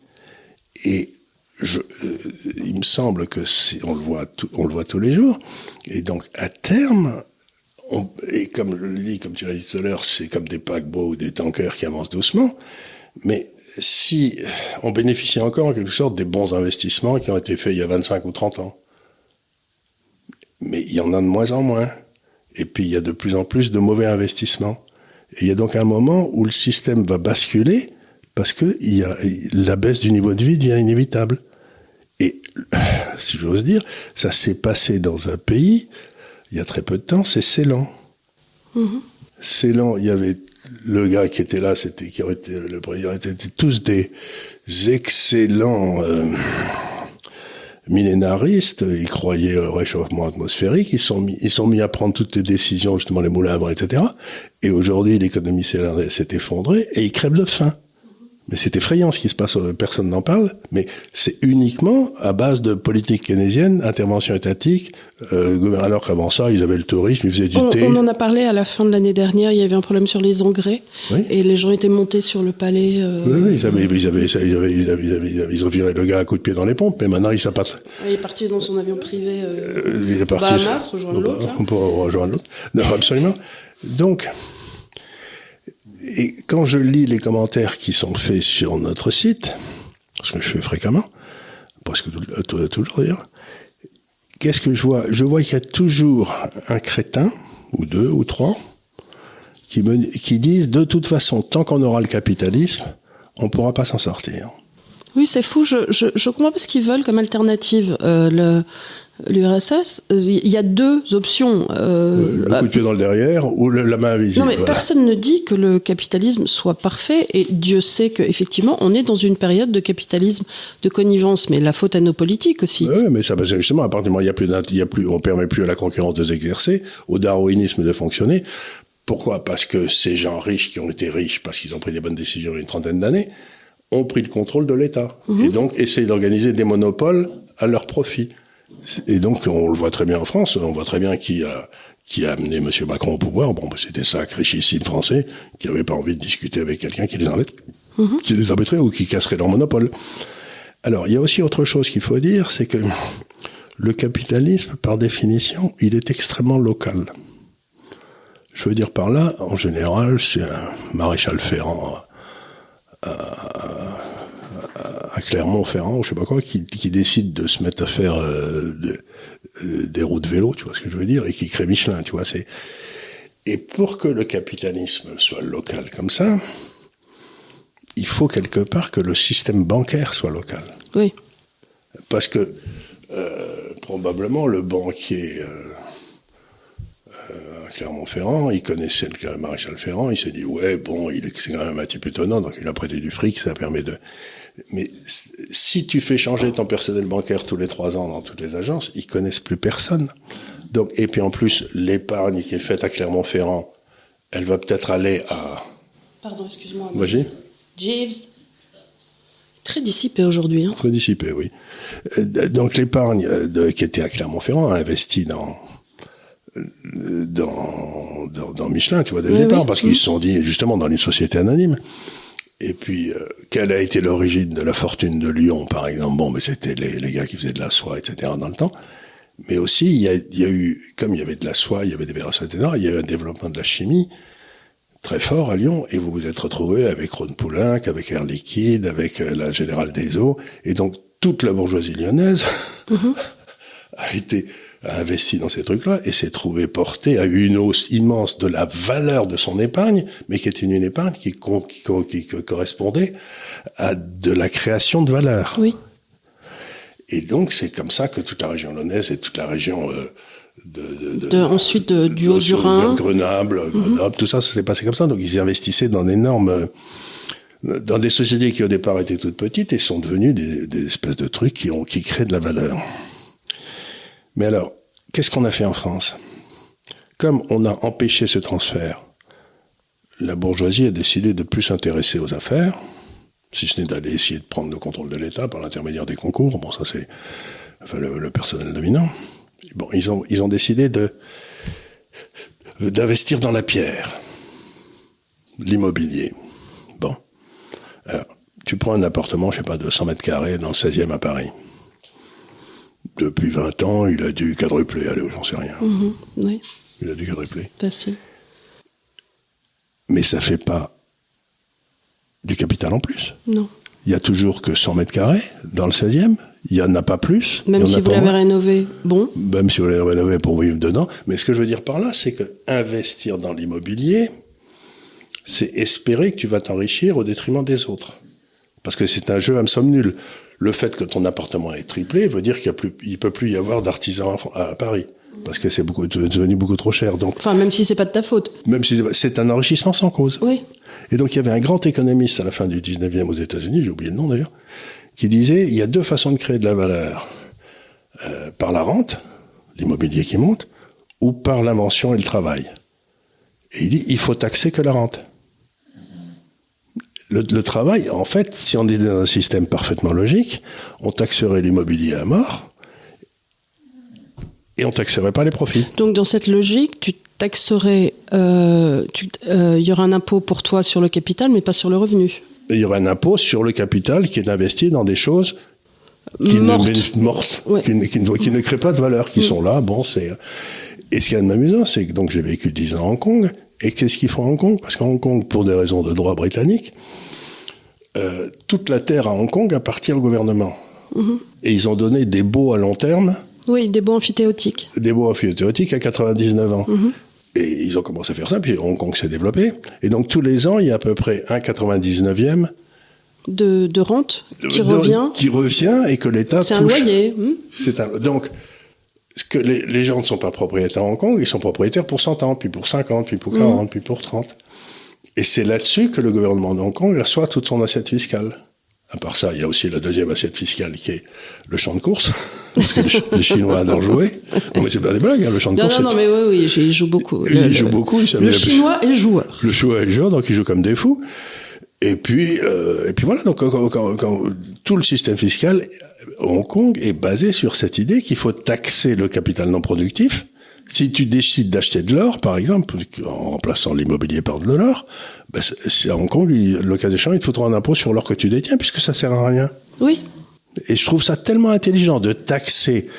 Et je, euh, il me semble que c'est- on le voit, on le voit tous les jours. Et donc, à terme, et comme je le dis, comme tu l'as dit tout à l'heure, c'est comme des paquebots ou des tankers qui avancent doucement. Mais si on bénéficie encore en quelque sorte des bons investissements qui ont été faits il y a 25 ou 30 ans. Mais il y en a de moins en moins. Et puis il y a de plus en plus de mauvais investissements. Et il y a donc un moment où le système va basculer parce que il y a, la baisse du niveau de vie devient inévitable. Et si j'ose dire, ça s'est passé dans un pays il y a très peu de temps, c'est Ceylan. Ceylan, il y avait le gars qui était là, c'était qui été le président, étaient tous des excellents euh, millénaristes. Ils croyaient au réchauffement atmosphérique. Ils sont mis, ils sont mis à prendre toutes les décisions, justement les moulins à etc. Et aujourd'hui, l'économie s'est effondrée et ils crèvent de faim. Mais c'est effrayant ce qui se passe, euh, personne n'en parle, mais c'est uniquement à base de politique keynésienne, intervention étatique, euh, alors qu'avant ça, ils avaient le tourisme, ils faisaient du On, thé. on en a parlé à la fin de l'année dernière. Il y avait un problème sur les engrais Oui. et les gens étaient montés sur le palais. euh, Oui, oui, ils avaient, ils avaient, ils avaient, ils avaient, ils ont viré le gars à coup de pied dans les pompes, mais maintenant il s'appâte. Il est parti dans son avion privé. euh, Euh, Il est parti. Bahamas, rejoindre l'autre. Pour rejoindre l'autre. Non, absolument. Donc, et quand je lis les commentaires qui sont faits sur notre site, ce que je fais fréquemment, presque tout, euh, toujours d'ailleurs, qu'est-ce que je vois? Je vois qu'il y a toujours un crétin, ou deux, ou trois, qui, me, disent de toute façon, tant qu'on aura le capitalisme, on ne pourra pas s'en sortir. Oui, c'est fou. Je comprends pas ce qu'ils veulent comme alternative. Euh, le L'URSS, il y a deux options. euh, Le bah, coup de pied dans le derrière ou le- la main invisible. non, mais voilà. personne ne dit que le capitalisme soit parfait, et Dieu sait qu'effectivement, on est dans une période de capitalisme de connivence, mais la faute à nos politiques aussi. Oui, mais ça, parce que justement, à partir du moment où il y a plus, d'int- il y a plus, on permet plus à la concurrence de s'exercer, au darwinisme de fonctionner. Pourquoi? Parce que ces gens riches qui ont été riches parce qu'ils ont pris des bonnes décisions il y a une trentaine d'années, ont pris le contrôle de l'État et donc essayent d'organiser des monopoles à leur profit. Et donc, on le voit très bien en France, on voit très bien qui a qui a amené M. Macron au pouvoir. Bon, bah, c'était ça, richissimes français, qui n'avaient pas envie de discuter avec quelqu'un qui les embête, qui les embêterait ou qui casserait leur monopole. Alors, il y a aussi autre chose qu'il faut dire, c'est que le capitalisme, par définition, il est extrêmement local. Je veux dire par là, en général, c'est un maréchal Ferrand à, à- à Clermont-Ferrand, ou je sais pas quoi, qui, qui décide de se mettre à faire euh, de- euh, des routes vélo, tu vois ce que je veux dire, et qui crée Michelin, tu vois. C'est et pour que le capitalisme soit local comme ça, il faut quelque part que le système bancaire soit local. Oui. Parce que euh, probablement le banquier euh, Clermont-Ferrand, il connaissait le maréchal Ferrand, il s'est dit ouais bon, il c'est quand même un type étonnant, donc il a prêté du fric, ça permet de. Mais si tu fais changer ton personnel bancaire tous les trois ans dans toutes les agences, ils connaissent plus personne. Donc et puis en plus l'épargne qui est faite à Clermont-Ferrand, elle va peut-être aller à. Pardon, excuse-moi. Vas-y. Jeeves. Très dissipé aujourd'hui. Hein. Très dissipé, oui. Euh, donc l'épargne qui était à Clermont-Ferrand a investi dans dans, dans, dans, Michelin, tu vois, dès le départ, parce qu'ils se sont dit, justement, dans une société anonyme. Et puis, euh, quelle a été l'origine de la fortune de Lyon, par exemple? Bon, mais c'était les, les, gars qui faisaient de la soie, etc., dans le temps. Mais aussi, il y a, il y a eu, comme il y avait de la soie, il y avait des verres etc., il y a eu un développement de la chimie très fort à Lyon, et vous vous êtes retrouvé avec Ron Poulenc, avec Air Liquide, avec euh, la Générale des Eaux, et donc toute la bourgeoisie lyonnaise mm-hmm. a été a investi dans ces trucs-là et s'est trouvé porté à une hausse immense de la valeur de son épargne, mais qui était une épargne qui, qui, qui, correspondait à de la création de valeur. Oui. Et donc c'est comme ça que toute la région lyonnaise et toute la région euh, de, de, de, ensuite du haut du Rhin, Grenoble, mhm. Grenoble, tout ça, ça s'est passé comme ça. Donc ils investissaient dans d'énormes dans des sociétés qui au départ étaient toutes petites et sont devenues des, des espèces de trucs qui ont qui créent de la valeur. Mais alors, qu'est-ce qu'on a fait en France? Comme on a empêché ce transfert, la bourgeoisie a décidé de plus s'intéresser aux affaires, si ce n'est d'aller essayer de prendre le contrôle de l'État par l'intermédiaire des concours. Bon, ça c'est le, personnel dominant. Bon, ils ont décidé d'investir dans la pierre, l'immobilier. Bon, alors tu prends un appartement, je sais pas, de 100 mètres carrés dans le 16e à Paris depuis 20 ans, il a dû quadrupler. Allez, j'en sais rien. Mhm, oui. Il a dû quadrupler. Facile. Mais ça fait pas du capital en plus. Non. Il y a toujours que 100 mètres carrés dans le 16e. Il n'y en a pas plus. Même si vous l'avez rénové, bon. Même si vous l'avez rénové pour vivre dedans. Mais ce que je veux dire par là, c'est que investir dans l'immobilier, c'est espérer que tu vas t'enrichir au détriment des autres. Parce que c'est un jeu à somme nulle le fait que ton appartement est triplé veut dire qu'il ne peut plus y avoir d'artisans à, Paris. Parce que c'est beaucoup, devenu beaucoup trop cher. Donc, enfin, même si c'est pas de ta faute. Même si c'est un enrichissement sans cause. Oui. Et donc, il y avait un grand économiste à la fin du 19e aux États-Unis, j'ai oublié le nom d'ailleurs, qui disait, il y a deux façons de créer de la valeur. Euh, par la rente, l'immobilier qui monte, ou par l'invention et le travail. Et il dit, il faut taxer que la rente le, travail, en fait, si on est dans un système parfaitement logique, on taxerait l'immobilier à mort et on taxerait pas les profits. Donc dans cette logique, tu taxerais, euh, euh, il y aura un impôt pour toi sur le capital, mais pas sur le revenu. Il y aura un impôt sur le capital qui est investi dans des choses qui mortes, ne, mortes qui, ne, créent pas de valeur, qui mm. sont là. Bon, c'est. Et ce qui est amusant, c'est que donc j'ai vécu 10 ans à Hong Kong. Et qu'est-ce qu'ils font à Hong Kong? Parce qu'à Hong Kong, pour des raisons de droit britannique, euh, toute la terre à Hong Kong appartient au gouvernement. Mhm. Et ils ont donné des baux à long terme. Oui, des baux amphithéotiques. Des baux amphithéotiques à 99 ans. Mhm. Et ils ont commencé à faire ça, puis Hong Kong s'est développé. Et donc tous les ans, il y a à peu près un 99e de, de rente qui revient. Qui revient et que l'État C'est un loyer. Hmm. C'est un, donc, que les, les, gens ne sont pas propriétaires à Hong Kong, ils sont propriétaires pour 100 ans, puis pour 50, puis pour 40, hmm. puis pour 30. Et c'est là-dessus que le gouvernement de Hong Kong reçoit toute son assiette fiscale. À part ça, il y a aussi la deuxième assiette fiscale qui est le champ de course, parce que les Chinois adorent jouer. Non mais c'est pas des blagues, hein, le champ de course. Non, non, mais oui, oui, il joue beaucoup. Il joue beaucoup. Il le Chinois est joueur. Le Chinois est joueur, donc il joue comme des fous. Et puis, euh, et puis voilà. Donc, quand, quand, quand, tout le système fiscal Hong Kong est basé sur cette idée qu'il faut taxer le capital non productif si tu décides d'acheter de l'or, par exemple, en remplaçant l'immobilier par de l'or, ben c'est à Hong Kong, le cas échéant, il te faudra un impôt sur l'or que tu détiens, puisque ça sert à rien. Oui. Et je trouve ça tellement intelligent de taxer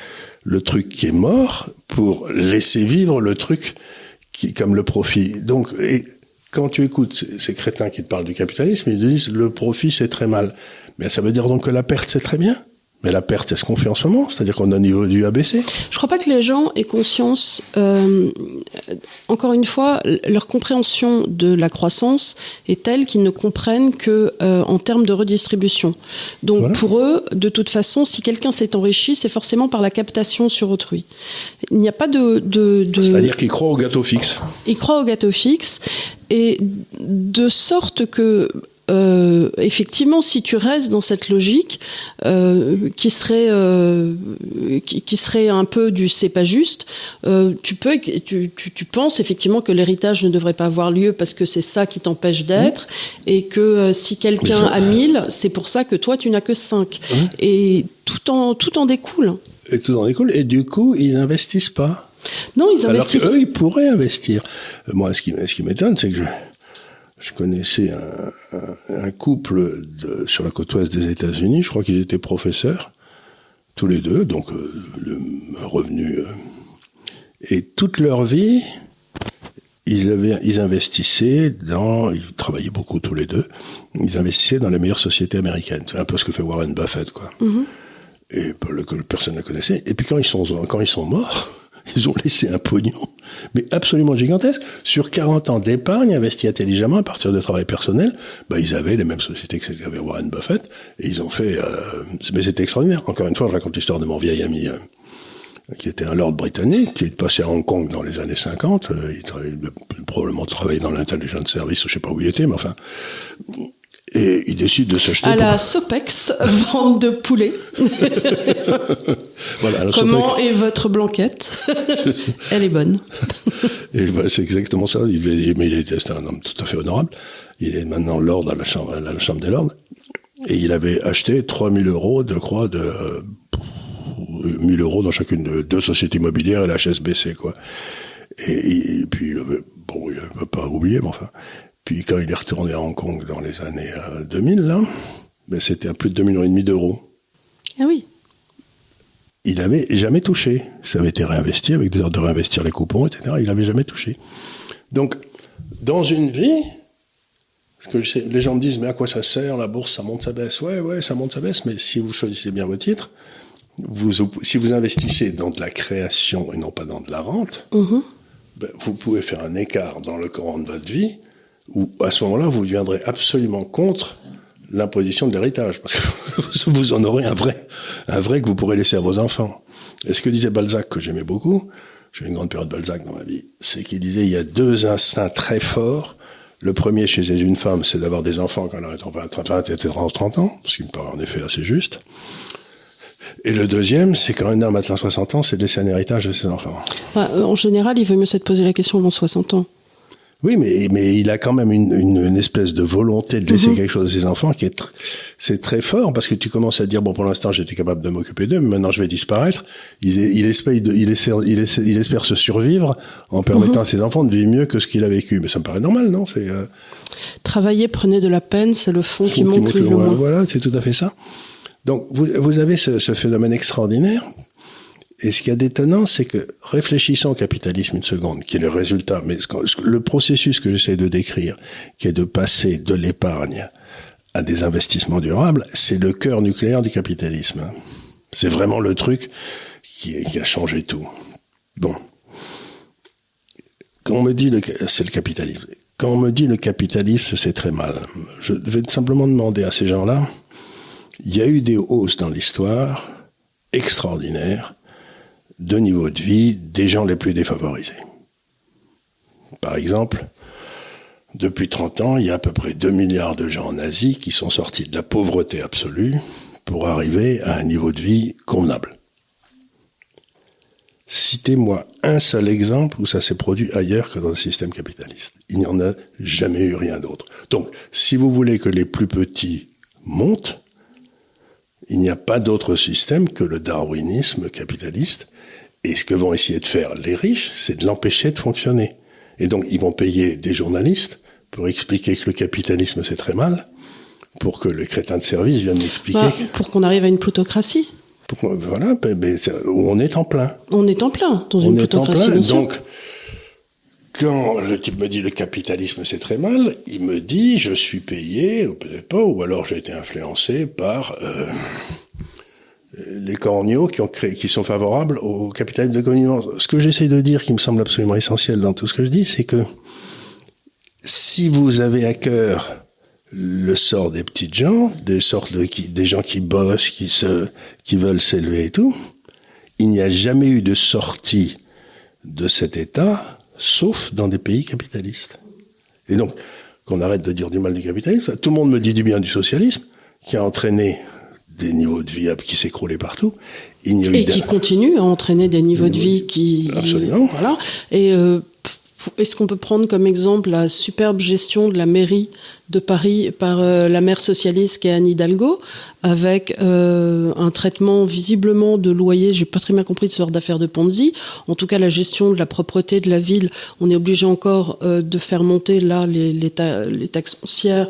le truc qui est mort pour laisser vivre le truc qui, comme le profit. Donc, et quand tu écoutes ces crétins qui te parlent du capitalisme, ils disent le profit c'est très mal. Mais ça veut dire donc que la perte c'est très bien. Mais la perte, c'est ce qu'on fait en ce moment, c'est-à-dire qu'on a un niveau du ABC. Je crois pas que les gens aient conscience. Euh, encore une fois, leur compréhension de la croissance est telle qu'ils ne comprennent que euh, en termes de redistribution. Donc Voilà. pour eux, de toute façon, si quelqu'un s'est enrichi, c'est forcément par la captation sur autrui. Il n'y a pas de. de, de... C'est-à-dire qu'ils croient au gâteau fixe. Ils croient au gâteau fixe et de sorte que euh, effectivement, si tu restes dans cette logique euh, qui serait euh, qui, qui serait un peu du c'est pas juste, tu peux tu, tu, tu penses effectivement que l'héritage ne devrait pas avoir lieu parce que c'est ça qui t'empêche d'être et que si quelqu'un a 1000, c'est pour ça que toi tu n'as que 5 Mmh. et tout en tout en découle. Et tout en découle. Et du coup, ils n'investissent pas. Non, ils Alors investissent qu'eux, ils pourraient investir. Moi, ce qui, ce qui m'étonne, c'est que je, je connaissais un, un- un couple de, sur la côte ouest des États-Unis. Je crois qu'ils étaient professeurs, tous les deux, donc euh, le revenu. euh, et toute leur vie, ils, avaient, ils investissaient dans. Ils travaillaient beaucoup tous les deux. Ils investissaient dans les meilleures sociétés américaines. C'est un peu ce que fait Warren Buffett, quoi et le- que personne ne connaissait. Et puis quand ils sont quand ils sont morts, ils ont laissé un pognon, mais absolument gigantesque. Sur 40 ans d'épargne investie intelligemment à partir de travail personnel, bah, ils avaient les mêmes sociétés que qu'avait Warren Buffett, et ils ont fait... Euh, mais c'était extraordinaire. Encore une fois, je raconte l'histoire de mon vieil ami... euh, qui était un lord britannique, qui est passé à Hong Kong dans les années 50. euh, il, tra- il probablement travaillé dans l'intelligence service, je sais pas où il était, mais enfin... Et il décide de s'acheter... à pour- la Sopex vente de poulet. Voilà, alors, Comment est votre blanquette Elle est bonne. Et c'est exactement ça. Il est, mais il était c'est un homme tout à fait honorable. Il est maintenant lord à la chambre, à la chambre des lords. Et il avait acheté 3000 euros, de croix, de euh, 1000 euros dans chacune de deux sociétés immobilières et la HSBC, quoi. Et, et puis, bon, il ne pas oublier, mais enfin. Puis quand il est retourné à Hong Kong dans les années euh, 2000, là, ben, c'était à plus de 2 millions et demi d'euros. Ah oui. Il avait jamais touché. Ça avait été réinvesti avec des ordres de réinvestir les coupons, etc. Il avait jamais touché. Donc, dans une vie, parce que sais, les gens me disent, mais à quoi ça sert La bourse, ça monte, ça baisse. Ouais, ouais, ça monte, ça baisse. Mais si vous choisissez bien vos titres, vous, si vous investissez dans de la création et non pas dans de la rente, Mhm. ben, vous pouvez faire un écart dans le courant de votre vie où, à ce moment-là, vous deviendrez absolument contre l'imposition de l'héritage, parce que vous en aurez un vrai, un vrai que vous pourrez laisser à vos enfants. Et ce que disait Balzac, que j'aimais beaucoup, j'ai eu une grande période Balzac dans ma vie, c'est qu'il disait il y a deux instincts très forts. Le premier chez une femme, c'est d'avoir des enfants quand elle est en 20, 20 et 30 ans, ce qui me paraît en effet assez juste. Et le deuxième, c'est quand un homme atteint 60 ans, c'est de laisser un héritage à ses enfants. Euh, en général, il vaut mieux se poser la question avant 60 ans. Oui, mais, mais il a quand même une, une, une espèce de volonté de laisser Mhm. quelque chose à ses enfants qui est tr- c'est très fort parce que tu commences à dire bon pour l'instant j'étais capable de m'occuper d'eux, mais maintenant je vais disparaître. Il, il espère il, essaie, il, essaie- il espère se survivre en permettant à ses enfants de vivre mieux que ce qu'il a vécu. Mais ça me paraît normal, non? C'est euh, Travailler, prenez de la peine, c'est le fond qui monte le moins. Voilà, c'est tout à fait ça. Donc vous, vous avez ce, ce phénomène extraordinaire. Et ce qui est d'étonnant, c'est que réfléchissons au capitalisme une seconde, qui est le résultat, mais le processus que j'essaie de décrire, qui est de passer de l'épargne à des investissements durables, c'est le cœur nucléaire du capitalisme. hein. C'est vraiment le truc qui, a changé tout. Bon. Quand on me dit c'est le capitalisme. Quand on me dit le capitalisme, c'est très mal. Je vais simplement demander à ces gens-là, il y a eu des hausses dans l'histoire extraordinaires de niveau de vie des gens les plus défavorisés. Par exemple, depuis 30 ans, il y a à peu près 2 milliards de gens en Asie qui sont sortis de la pauvreté absolue pour arriver à un niveau de vie convenable. Citez-moi un seul exemple où ça s'est produit ailleurs que dans le système capitaliste. Il n'y en a jamais eu rien d'autre. Donc, si vous voulez que les plus petits montent, il n'y a pas d'autre système que le darwinisme capitaliste. Et ce que vont essayer de faire les riches, c'est de l'empêcher de fonctionner. Et donc, ils vont payer des journalistes pour expliquer que le capitalisme, c'est très mal, pour que les crétins de service viennent expliquer Bah, pour qu'on arrive à une plutocratie. que, voilà, ben, ben, où on est en plein. On est en plein dans On une est en plutocratie. plein. Donc, quand le type me dit le capitalisme c'est très mal, il me dit je suis payé, ou peut-être pas, ou alors j'ai été influencé par euh, les corneaux qui ont créé, qui sont favorables au capitalisme de convenance. Ce que j'essaie de dire, qui me semble absolument essentiel dans tout ce que je dis, c'est que si vous avez à cœur le sort des petites gens, des sortes de, des gens qui bossent, qui se, qui veulent s'élever et tout, il n'y a jamais eu de sortie de cet état, sauf dans des pays capitalistes. Et donc, qu'on arrête de dire du mal du capitalisme. Tout le monde me dit du bien du socialisme, qui a entraîné des niveaux de vie qui s'écroulaient partout. Il y a et qui continue à entraîner des niveaux de vie qui... Absolument. Voilà. Et euh, est-ce qu'on peut prendre comme exemple la superbe gestion de la mairie de Paris par euh, la maire socialiste qui est Anne Hidalgo, avec euh, un traitement visiblement de loyer, j'ai pas très bien compris de ce genre d'affaires de Ponzi. En tout cas, la gestion de la propreté de la ville, on est obligé encore euh, de faire monter là les, les, taxes foncières.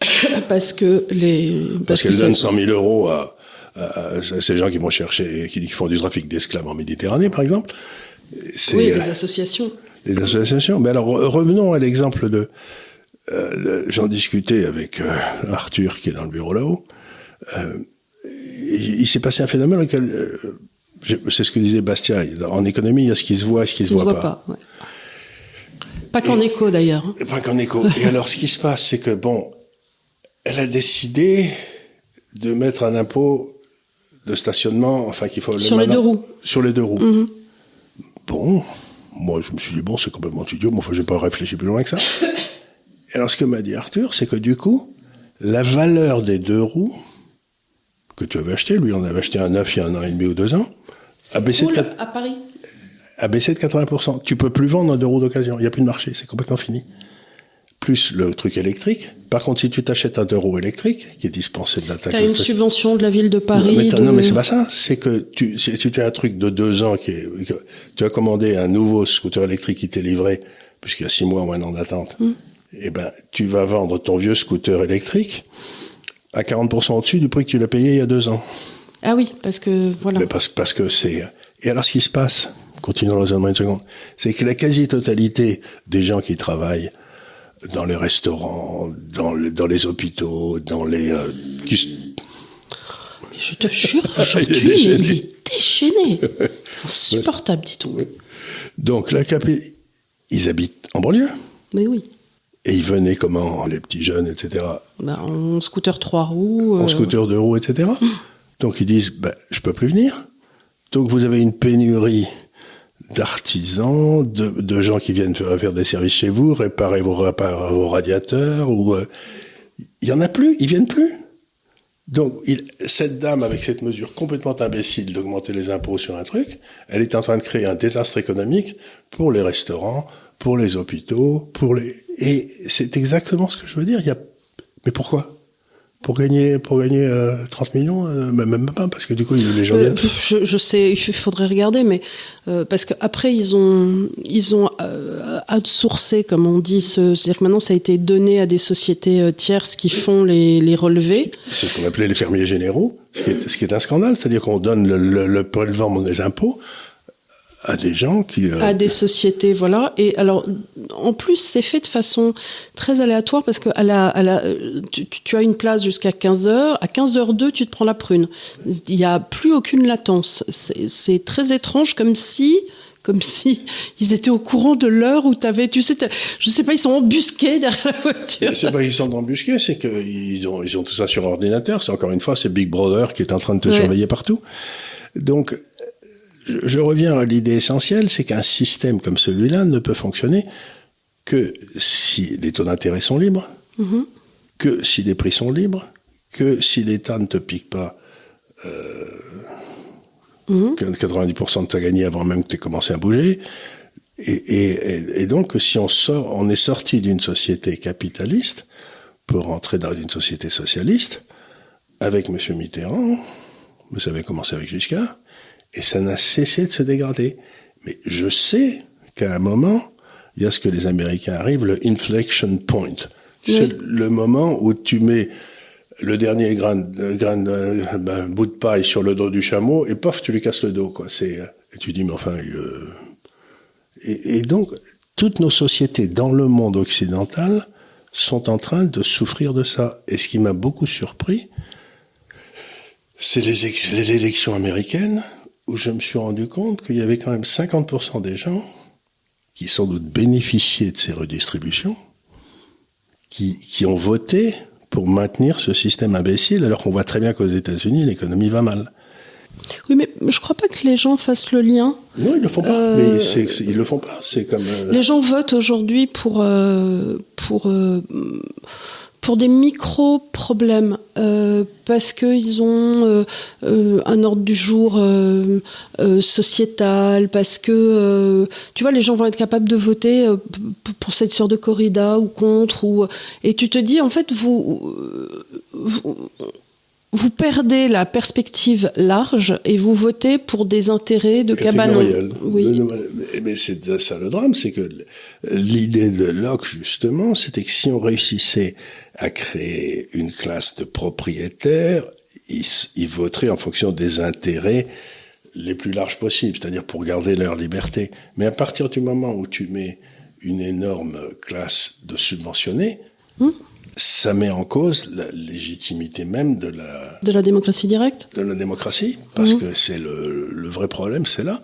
parce que les... Parce, qu'elle donne 100 000 euros à, à, ces gens qui vont chercher, qui, qui font du trafic d'esclaves en Méditerranée, par exemple. Oui, les associations les associations. Mais alors revenons à l'exemple de. Euh, J'en discutais avec euh, Arthur qui est dans le bureau là-haut. Euh, il, s'est passé un phénomène auquel c'est ce que disait Bastia. En économie, il y a ce qui se voit et ce qui ne se, voit, pas. ouais. Pas qu'en écho d'ailleurs. Hein. Pas qu'en écho. et alors, ce qui se passe, c'est que bon, elle a décidé de mettre un impôt de stationnement, enfin qu'il faut sur les deux roues. Sur les deux roues. Mm-hmm. Bon, moi, je me suis dit, bon, c'est complètement idiot, mais enfin, j'ai pas réfléchi plus loin que ça. Et alors, ce que m'a dit Arthur, c'est que du coup, la valeur des deux roues que tu avais acheté, lui, on avait acheté un neuf il y a un an et demi ou deux ans, a baissé de à Paris. A baissé de 80%. Tu peux plus vendre un deux roues d'occasion. Il n'y a plus de marché. C'est complètement fini plus le truc électrique. Par contre, si tu t'achètes un euro électrique, qui est dispensé de la taxe... T'as une subvention de la ville de Paris. Non, mais, non, mais c'est pas ça. C'est que tu, si, tu as un truc de deux ans qui est, tu as commandé un nouveau scooter électrique qui t'est livré, puisqu'il y a six mois ou un an d'attente, hmm. eh ben, tu vas vendre ton vieux scooter électrique à 40% au-dessus du prix que tu l'as payé il y a deux ans. Ah oui, parce que, voilà. Mais parce, parce que c'est, et alors ce qui se passe, continuons dans une seconde, c'est que la quasi-totalité des gens qui travaillent dans les restaurants, dans, dans les hôpitaux, dans les... Euh, Mais je te jure, aujourd'hui, il est déchaîné. Insupportable, dit-on. Donc, la capé, ils habitent en banlieue. Mais oui. Et ils venaient comment, les petits jeunes, etc. Ben, en scooter trois roues. En euh, scooter deux roues, etc. Donc ils disent, ben, je peux plus venir. Donc vous avez une pénurie d'artisans, de, gens qui viennent faire des services chez vous, réparer vos, vos radiateurs, ou euh, il y en a plus, ils viennent plus. Donc, il, cette dame, avec cette mesure complètement imbécile d'augmenter les impôts sur un truc, elle est en train de créer un désastre économique pour les restaurants, pour les hôpitaux, pour les... Et c'est exactement ce que je veux dire. Il y a... Mais pourquoi? Pour gagner pour gagner euh, 30 millions euh, même pas parce que du coup les gens viennent. euh, je, je, sais il faudrait regarder mais euh, parce qu'après ils ont ils ont euh, outsourcé comme on dit c'est-à-dire que maintenant ça a été donné à des sociétés tierces qui font les, les relevés. C'est ce qu'on appelait les fermiers généraux ce qui est, ce qui est un scandale c'est-à-dire qu'on donne le, le, le prélèvement des impôts à des gens qui... Euh... À des sociétés, voilà. Et alors, en plus, c'est fait de façon très aléatoire parce que à la, à la, tu, tu as une place jusqu'à 15 heures. À 15 heures 2, tu te prends la prune. Il n'y a plus aucune latence. C'est très étrange, comme si comme si ils étaient au courant de l'heure où tu avais, tu sais, je sais pas, ils sont embusqués derrière la voiture. C'est pas qu'ils sont embusqués, c'est qu'ils ont, ils ont tout ça sur ordinateur. C'est encore une fois, c'est Big Brother qui est en train de te ouais. surveiller partout. Donc, je, reviens à l'idée essentielle, c'est qu'un système comme celui-là ne peut fonctionner que si les taux d'intérêt sont libres, mm-hmm. que si les prix sont libres, que si l'État ne te pique pas euh, mm-hmm. 90% de ta gagné avant même que tu aies commencé à bouger. Et, et, et, donc, si on sort, on est sorti d'une société capitaliste pour rentrer dans une société socialiste, avec M. Mitterrand, vous savez commencé avec Giscard, et ça n'a cessé de se dégrader. Mais je sais qu'à un moment, il y a ce que les Américains arrivent, le inflection point. Oui. C'est le moment où tu mets le dernier grain, grain ben, bout de paille sur le dos du chameau et paf, tu lui casses le dos. Quoi. C'est, et tu dis, mais enfin... Euh... Et, et donc, toutes nos sociétés dans le monde occidental sont en train de souffrir de ça. Et ce qui m'a beaucoup surpris, C'est l'élection américaine où je me suis rendu compte qu'il y avait quand même 50% des gens qui sans doute bénéficiaient de ces redistributions, qui, qui ont voté pour maintenir ce système imbécile, alors qu'on voit très bien qu'aux États-Unis, l'économie va mal. Oui, mais je crois pas que les gens fassent le lien. Non, ils le font pas. Euh, mais ils le font pas. C'est comme. Euh, les gens votent aujourd'hui pour euh, pour pour des micro-problèmes, euh, parce qu'ils ont euh, euh, un ordre du jour euh, sociétal, parce que, tu vois, les gens vont être capables de voter pour cette sorte de corrida ou contre, ou, et tu te dis, en fait, vous vous perdez la perspective large et vous votez pour des intérêts de cabanon. Oui. Mais c'est ça le drame, c'est que l'idée de Locke, justement, c'était que si on réussissait à créer une classe de propriétaires, ils, voteraient en fonction des intérêts les plus larges possibles, c'est-à-dire pour garder leur liberté. Mais à partir du moment où tu mets une énorme classe de subventionnés, hum ça met en cause la légitimité même de la de la démocratie directe? De la démocratie, parce mmh. que c'est le, le, vrai problème, c'est là.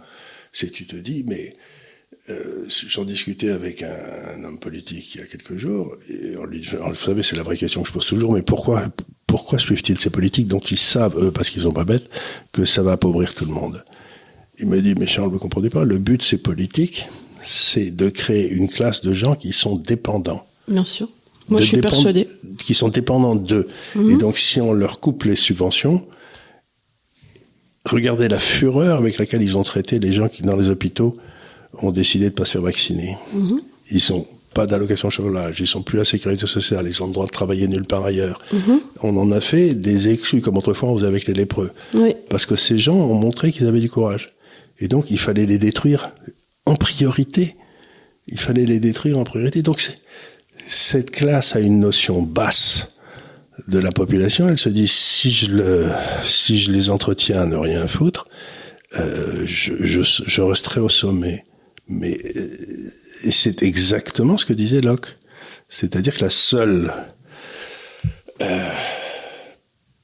C'est tu te dis, mais euh, j'en discutais avec un, un, homme politique il y a quelques jours, et on lui, vous savez, c'est la vraie question que je pose toujours, mais pourquoi pourquoi suivent-ils ces politiques dont ils savent, eux, parce qu'ils sont pas bêtes, que ça va appauvrir tout le monde? Il me dit, mais Charles, vous comprenez pas, le but de ces politiques, c'est de créer une classe de gens qui sont dépendants. Bien sûr moi, je suis persuadé. Qui sont dépendants d'eux. Mhm. Et donc, si on leur coupe les subventions, regardez la fureur avec laquelle ils ont traité les gens qui, dans les hôpitaux, ont décidé de pas se faire vacciner. Mhm. Ils sont pas d'allocation chômage, ils sont plus à la sécurité sociale, ils ont le droit de travailler nulle part ailleurs. Mhm. On en a fait des exclus, comme autrefois on faisait avec les lépreux. Parce que ces gens ont montré qu'ils avaient du courage. Et donc, il fallait les détruire en priorité. Il fallait les détruire en priorité. Donc, cette classe a une notion basse de la population. Elle se dit si je les entretiens à ne rien foutre, euh, je, resterai au sommet. Mais et c'est exactement ce que disait Locke. C'est-à-dire que la seule euh,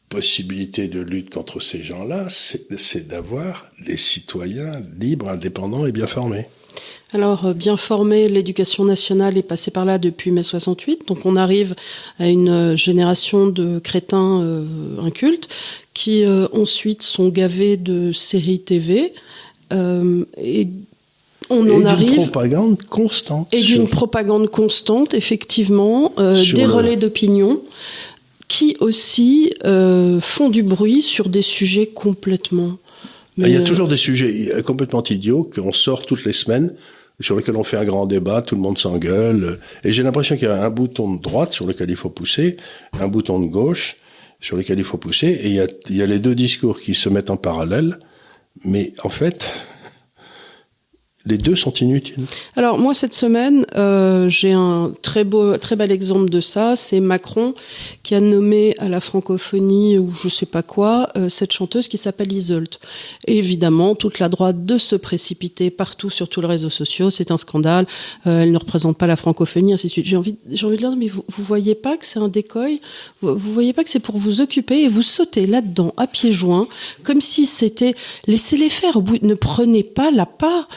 possibilité de lutte contre ces gens-là, c'est d'avoir des citoyens libres, indépendants et bien formés. Alors, euh, bien formé, l'éducation nationale est passée par là depuis mai 68. Donc, on arrive à une euh, génération de crétins euh, incultes qui ensuite sont gavés de séries TV. et on en arrive. D'une propagande constante. Et d'une propagande constante, effectivement, des relais d'opinion qui aussi font du bruit sur des sujets complètement. Il y a toujours des sujets complètement idiots qu'on sort toutes les semaines sur lequel on fait un grand débat, tout le monde s'engueule. Et j'ai l'impression qu'il y a un bouton de droite sur lequel il faut pousser, un bouton de gauche sur lequel il faut pousser, et il y a, il y a les deux discours qui se mettent en parallèle. Mais en fait, les deux sont inutiles. Alors moi cette semaine, euh, j'ai un très beau, très bel exemple de ça. C'est Macron qui a nommé à la francophonie ou je sais pas quoi euh, cette chanteuse qui s'appelle Iseult. Et évidemment, toute la droite de se précipiter partout sur tous les réseaux sociaux, c'est un scandale. Euh, elle ne représente pas la francophonie, ainsi de suite. J'ai envie, j'ai envie de dire, mais vous, vous voyez pas que c'est un décoil? Vous, voyez pas que c'est pour vous occuper et vous sautez là-dedans à pieds joints, comme si c'était laissez-les faire. Ne prenez pas la part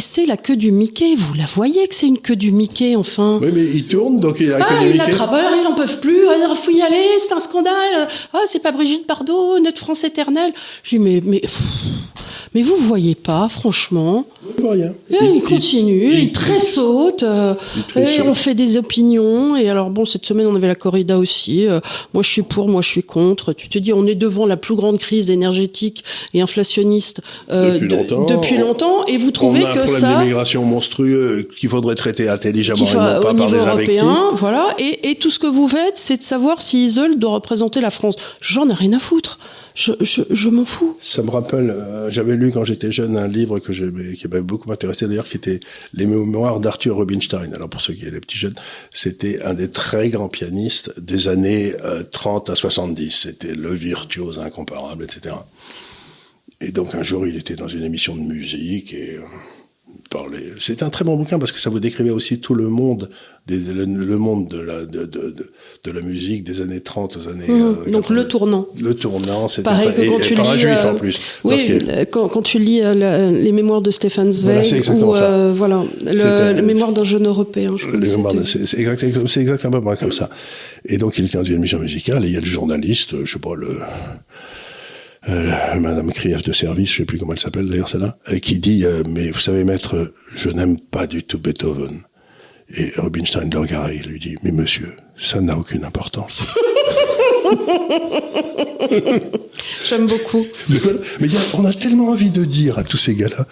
laissez la queue du Mickey. Vous la voyez que c'est une queue du Mickey, enfin. Oui, mais il tourne, donc il y a la queue ah, du Mickey. Ah, ils n'en peuvent plus. Ah, il faut y aller, c'est un scandale. Ah, c'est pas Brigitte Bardot, notre France éternelle. J'ai dit, mais, mais, mais vous voyez pas, franchement. Je vois rien. Et il, continue, il, tressaute, euh, et on fait des opinions. Et alors bon, cette semaine on avait la corrida aussi. Euh, moi je suis pour, moi je suis contre. Tu te dis, on est devant la plus grande crise énergétique et inflationniste euh, depuis, longtemps, depuis longtemps. Et vous trouvez on que ça, d'immigration monstrueux qu'il faudrait traiter intelligemment et non pas par des européen, Voilà. Et, et tout ce que vous faites, c'est de savoir si Isolde doit représenter la France. J'en ai rien à foutre je, je, je m'en fous. Ça me rappelle, euh, j'avais lu quand j'étais jeune un livre que qui m'avait beaucoup intéressé d'ailleurs, qui était Les mémoires d'Arthur Rubinstein. Alors pour ceux qui étaient les petits jeunes, c'était un des très grands pianistes des années 30 euh, à 70. C'était le virtuose incomparable, etc. Et donc un jour, il était dans une émission de musique et euh, parler. C'est un très bon bouquin parce que ça vous décrivait aussi tout le monde, des, le, le, monde de la, de, de, de, la musique des années 30 aux années. Mmh, euh, donc le tournant. Le tournant, c'est pareil que quand et, tu lis. juif en plus. Oui, donc, quand, quand, tu lis euh, les mémoires de Stefan Zweig voilà, ou euh, voilà le, les mémoires d'un jeune européen. C'est exactement, exactement comme ça. Et donc il était dans une émission musicale et il y a le journaliste, je sais pas le euh, Madame Krief de service, je sais plus comment elle s'appelle d'ailleurs celle-là, euh, qui dit euh, mais vous savez maître, je n'aime pas du tout Beethoven. Et Rubinstein le regarde il lui dit mais monsieur, ça n'a aucune importance. J'aime beaucoup. Mais, on a tellement envie de dire à tous ces gars-là,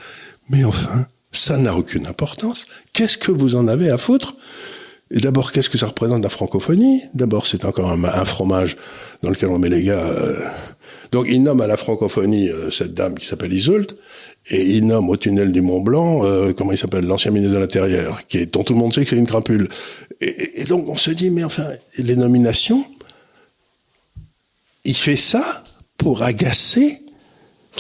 mais enfin, ça n'a aucune importance. Qu'est-ce que vous en avez à foutre? Et d'abord, qu'est-ce que ça représente la francophonie? D'abord, c'est encore un, un, fromage dans lequel on met les gars donc il nomme à la francophonie euh, cette dame qui s'appelle Isolde, et il nomme au tunnel du Mont Blanc, euh, comment il s'appelle, l'ancien ministre de l'Intérieur, qui est, dont tout le monde sait que c'est une crapule. Et, et, donc on se dit, mais enfin, les nominations, il fait ça pour agacer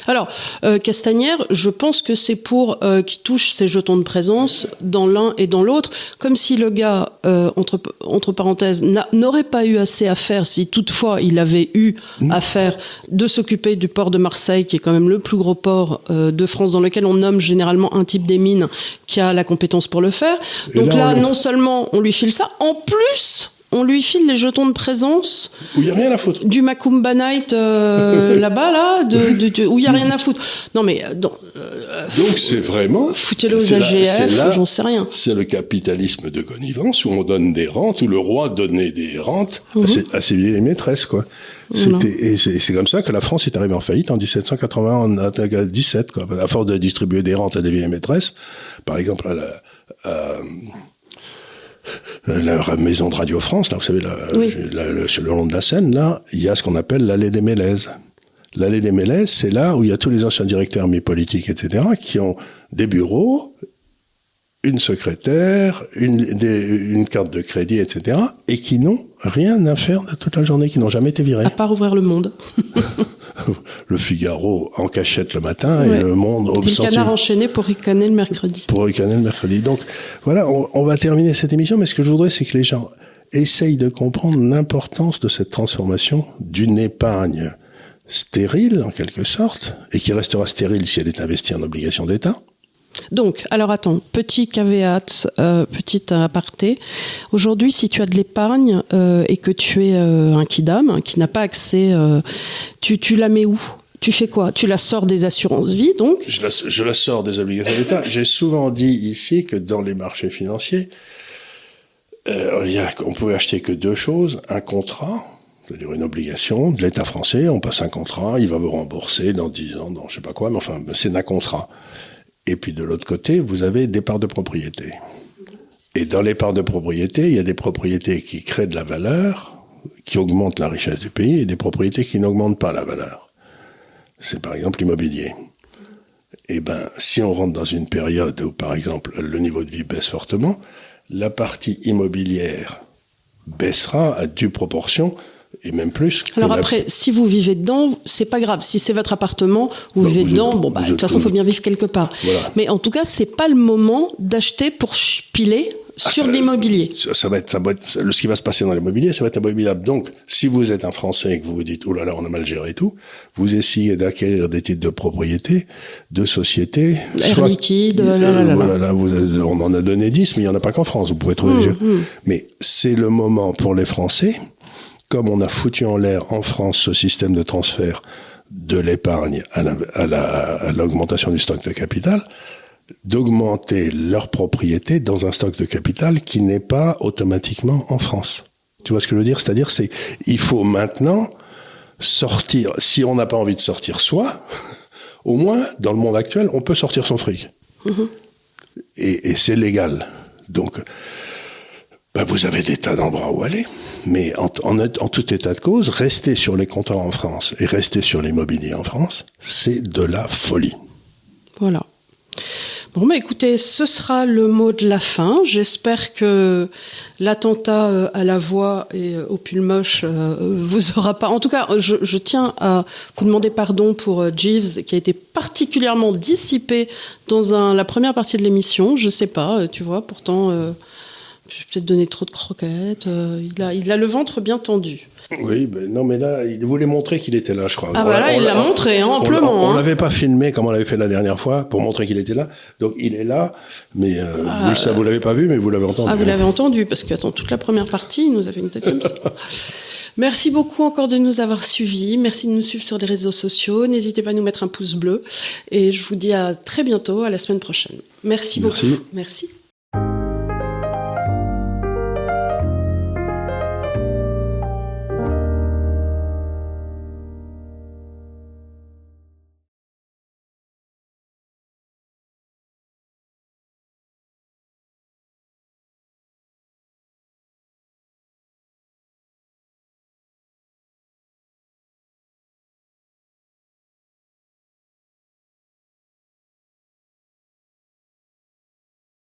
alors, euh, Castagnère, je pense que c'est pour euh, qu'il touche ses jetons de présence dans l'un et dans l'autre, comme si le gars, euh, entre, entre parenthèses, n'aurait pas eu assez à faire, si toutefois il avait eu mmh. à faire, de s'occuper du port de Marseille, qui est quand même le plus gros port euh, de France, dans lequel on nomme généralement un type des mines qui a la compétence pour le faire. Donc là, là non seulement on lui file ça, en plus on lui file les jetons de présence. Où il a rien à foutre. Du Macumba Night euh, là-bas, là, de, de, de, où il n'y a rien à foutre. Non, mais euh, donc. Euh, donc c'est vraiment. Foutez-le aux AGF, j'en sais rien. C'est le capitalisme de connivence où on donne des rentes, où le roi donnait des rentes à, mhm. ses, à, ses, vieilles maîtresses, quoi. C'était Et c'est comme ça que la France est arrivée en faillite en 1780, en 17, quoi. À force de distribuer des rentes à des vieilles maîtresses, par exemple à la. À, la maison de Radio France, là, vous savez, là, sur le long de la Seine, là, il y a ce qu'on appelle l'allée des Mélèzes. L'allée des Mélèzes, c'est là où il y a tous les anciens directeurs mi-politiques, etc., qui ont des bureaux, une secrétaire, une, une carte de crédit, etc., et qui n'ont rien à faire de toute la journée, qui n'ont jamais été virés. À part ouvrir le monde. le Figaro en cachette le matin et le Monde au Le canard enchaîné pour ricaner le mercredi. Pour ricaner le mercredi. Donc voilà, on, on, va terminer cette émission, mais ce que je voudrais, c'est que les gens essayent de comprendre l'importance de cette transformation d'une épargne stérile, en quelque sorte, et qui restera stérile si elle est investie en obligations d'État, donc, alors attends, petit caveat, euh, petit aparté. Aujourd'hui, si tu as de l'épargne euh, et que tu es euh, un kidam qui n'a pas accès, euh, tu, la mets où? Tu fais quoi? Tu la sors des assurances vie, donc? Je la, sors des obligations d'État. J'ai souvent dit ici que dans les marchés financiers, euh, on pouvait acheter que deux choses un contrat, c'est-à-dire une obligation de l'État français. On passe un contrat, il va vous rembourser dans dix ans, dans je sais pas quoi, mais enfin, c'est un contrat. Et puis de l'autre côté, vous avez des parts de propriété. Et dans les parts de propriété, il y a des propriétés qui créent de la valeur, qui augmentent la richesse du pays, et des propriétés qui n'augmentent pas la valeur. C'est par exemple l'immobilier. Eh ben, si on rentre dans une période où, par exemple, le niveau de vie baisse fortement, la partie immobilière baissera à due proportion et même plus. Alors après, si vous vivez dedans, c'est pas grave. Si c'est votre appartement, vous vivez dedans, bon bah de toute façon, il faut bien vivre quelque part. Mais en tout cas, c'est pas le moment d'acheter pour piler ah, sur l'immobilier. Ça, va être, ça va être, ce qui va se passer dans l'immobilier, ça va être abominable. Donc, si vous êtes un Français et que vous vous dites, oh là là, on a mal géré tout, vous essayez d'acquérir des titres de propriété, de société. Air liquide, là, là, là, voilà, vous, on en a donné 10, mais il n'y en a pas qu'en France, vous pouvez trouver mmh, mmh. Mais c'est le moment pour les Français comme on a foutu en l'air en France ce système de transfert de l'épargne à l'augmentation du stock de capital, d'augmenter leur propriété dans un stock de capital qui n'est pas automatiquement en France. Tu vois ce que je veux dire? C'est-à-dire, c'est il faut maintenant sortir. Si on n'a pas envie de sortir soi, au moins dans le monde actuel, on peut sortir son fric. Mm-hmm. Et, et c'est légal. Donc, bah, vous avez des tas d'endroits où aller. Mais en, tout état de cause, rester sur les compteurs en France et rester sur l'immobilier en France, c'est de la folie. Voilà. Bon, bah écoutez, ce sera le mot de la fin. J'espère que l'attentat euh, à la voix et euh, au pull moche euh, vous aura pas. En tout cas, je, tiens à vous demander pardon pour Jeeves, qui a été particulièrement dissipé dans la première partie de l'émission. Je sais pas, tu vois, pourtant, j'ai peut-être donné trop de croquettes. il, a, il a le ventre bien tendu. Oui, ben non, mais là, il voulait montrer qu'il était là, je crois. Ah voilà, il l'a montré, hein, amplement. On, hein. l'avait pas filmé comme on l'avait fait la dernière fois pour montrer qu'il était là. Donc il est là, mais euh, vous, ça vous l'avez pas vu, mais vous l'avez entendu. Ah, vous l'avez entendu, parce que attends, toute la première partie, il nous a fait une tête comme ça. Merci beaucoup encore de nous avoir suivis. Merci de nous suivre sur les réseaux sociaux. N'hésitez pas à nous mettre un pouce bleu. Et je vous dis à très bientôt, à la semaine prochaine. Merci, Merci. beaucoup. Merci.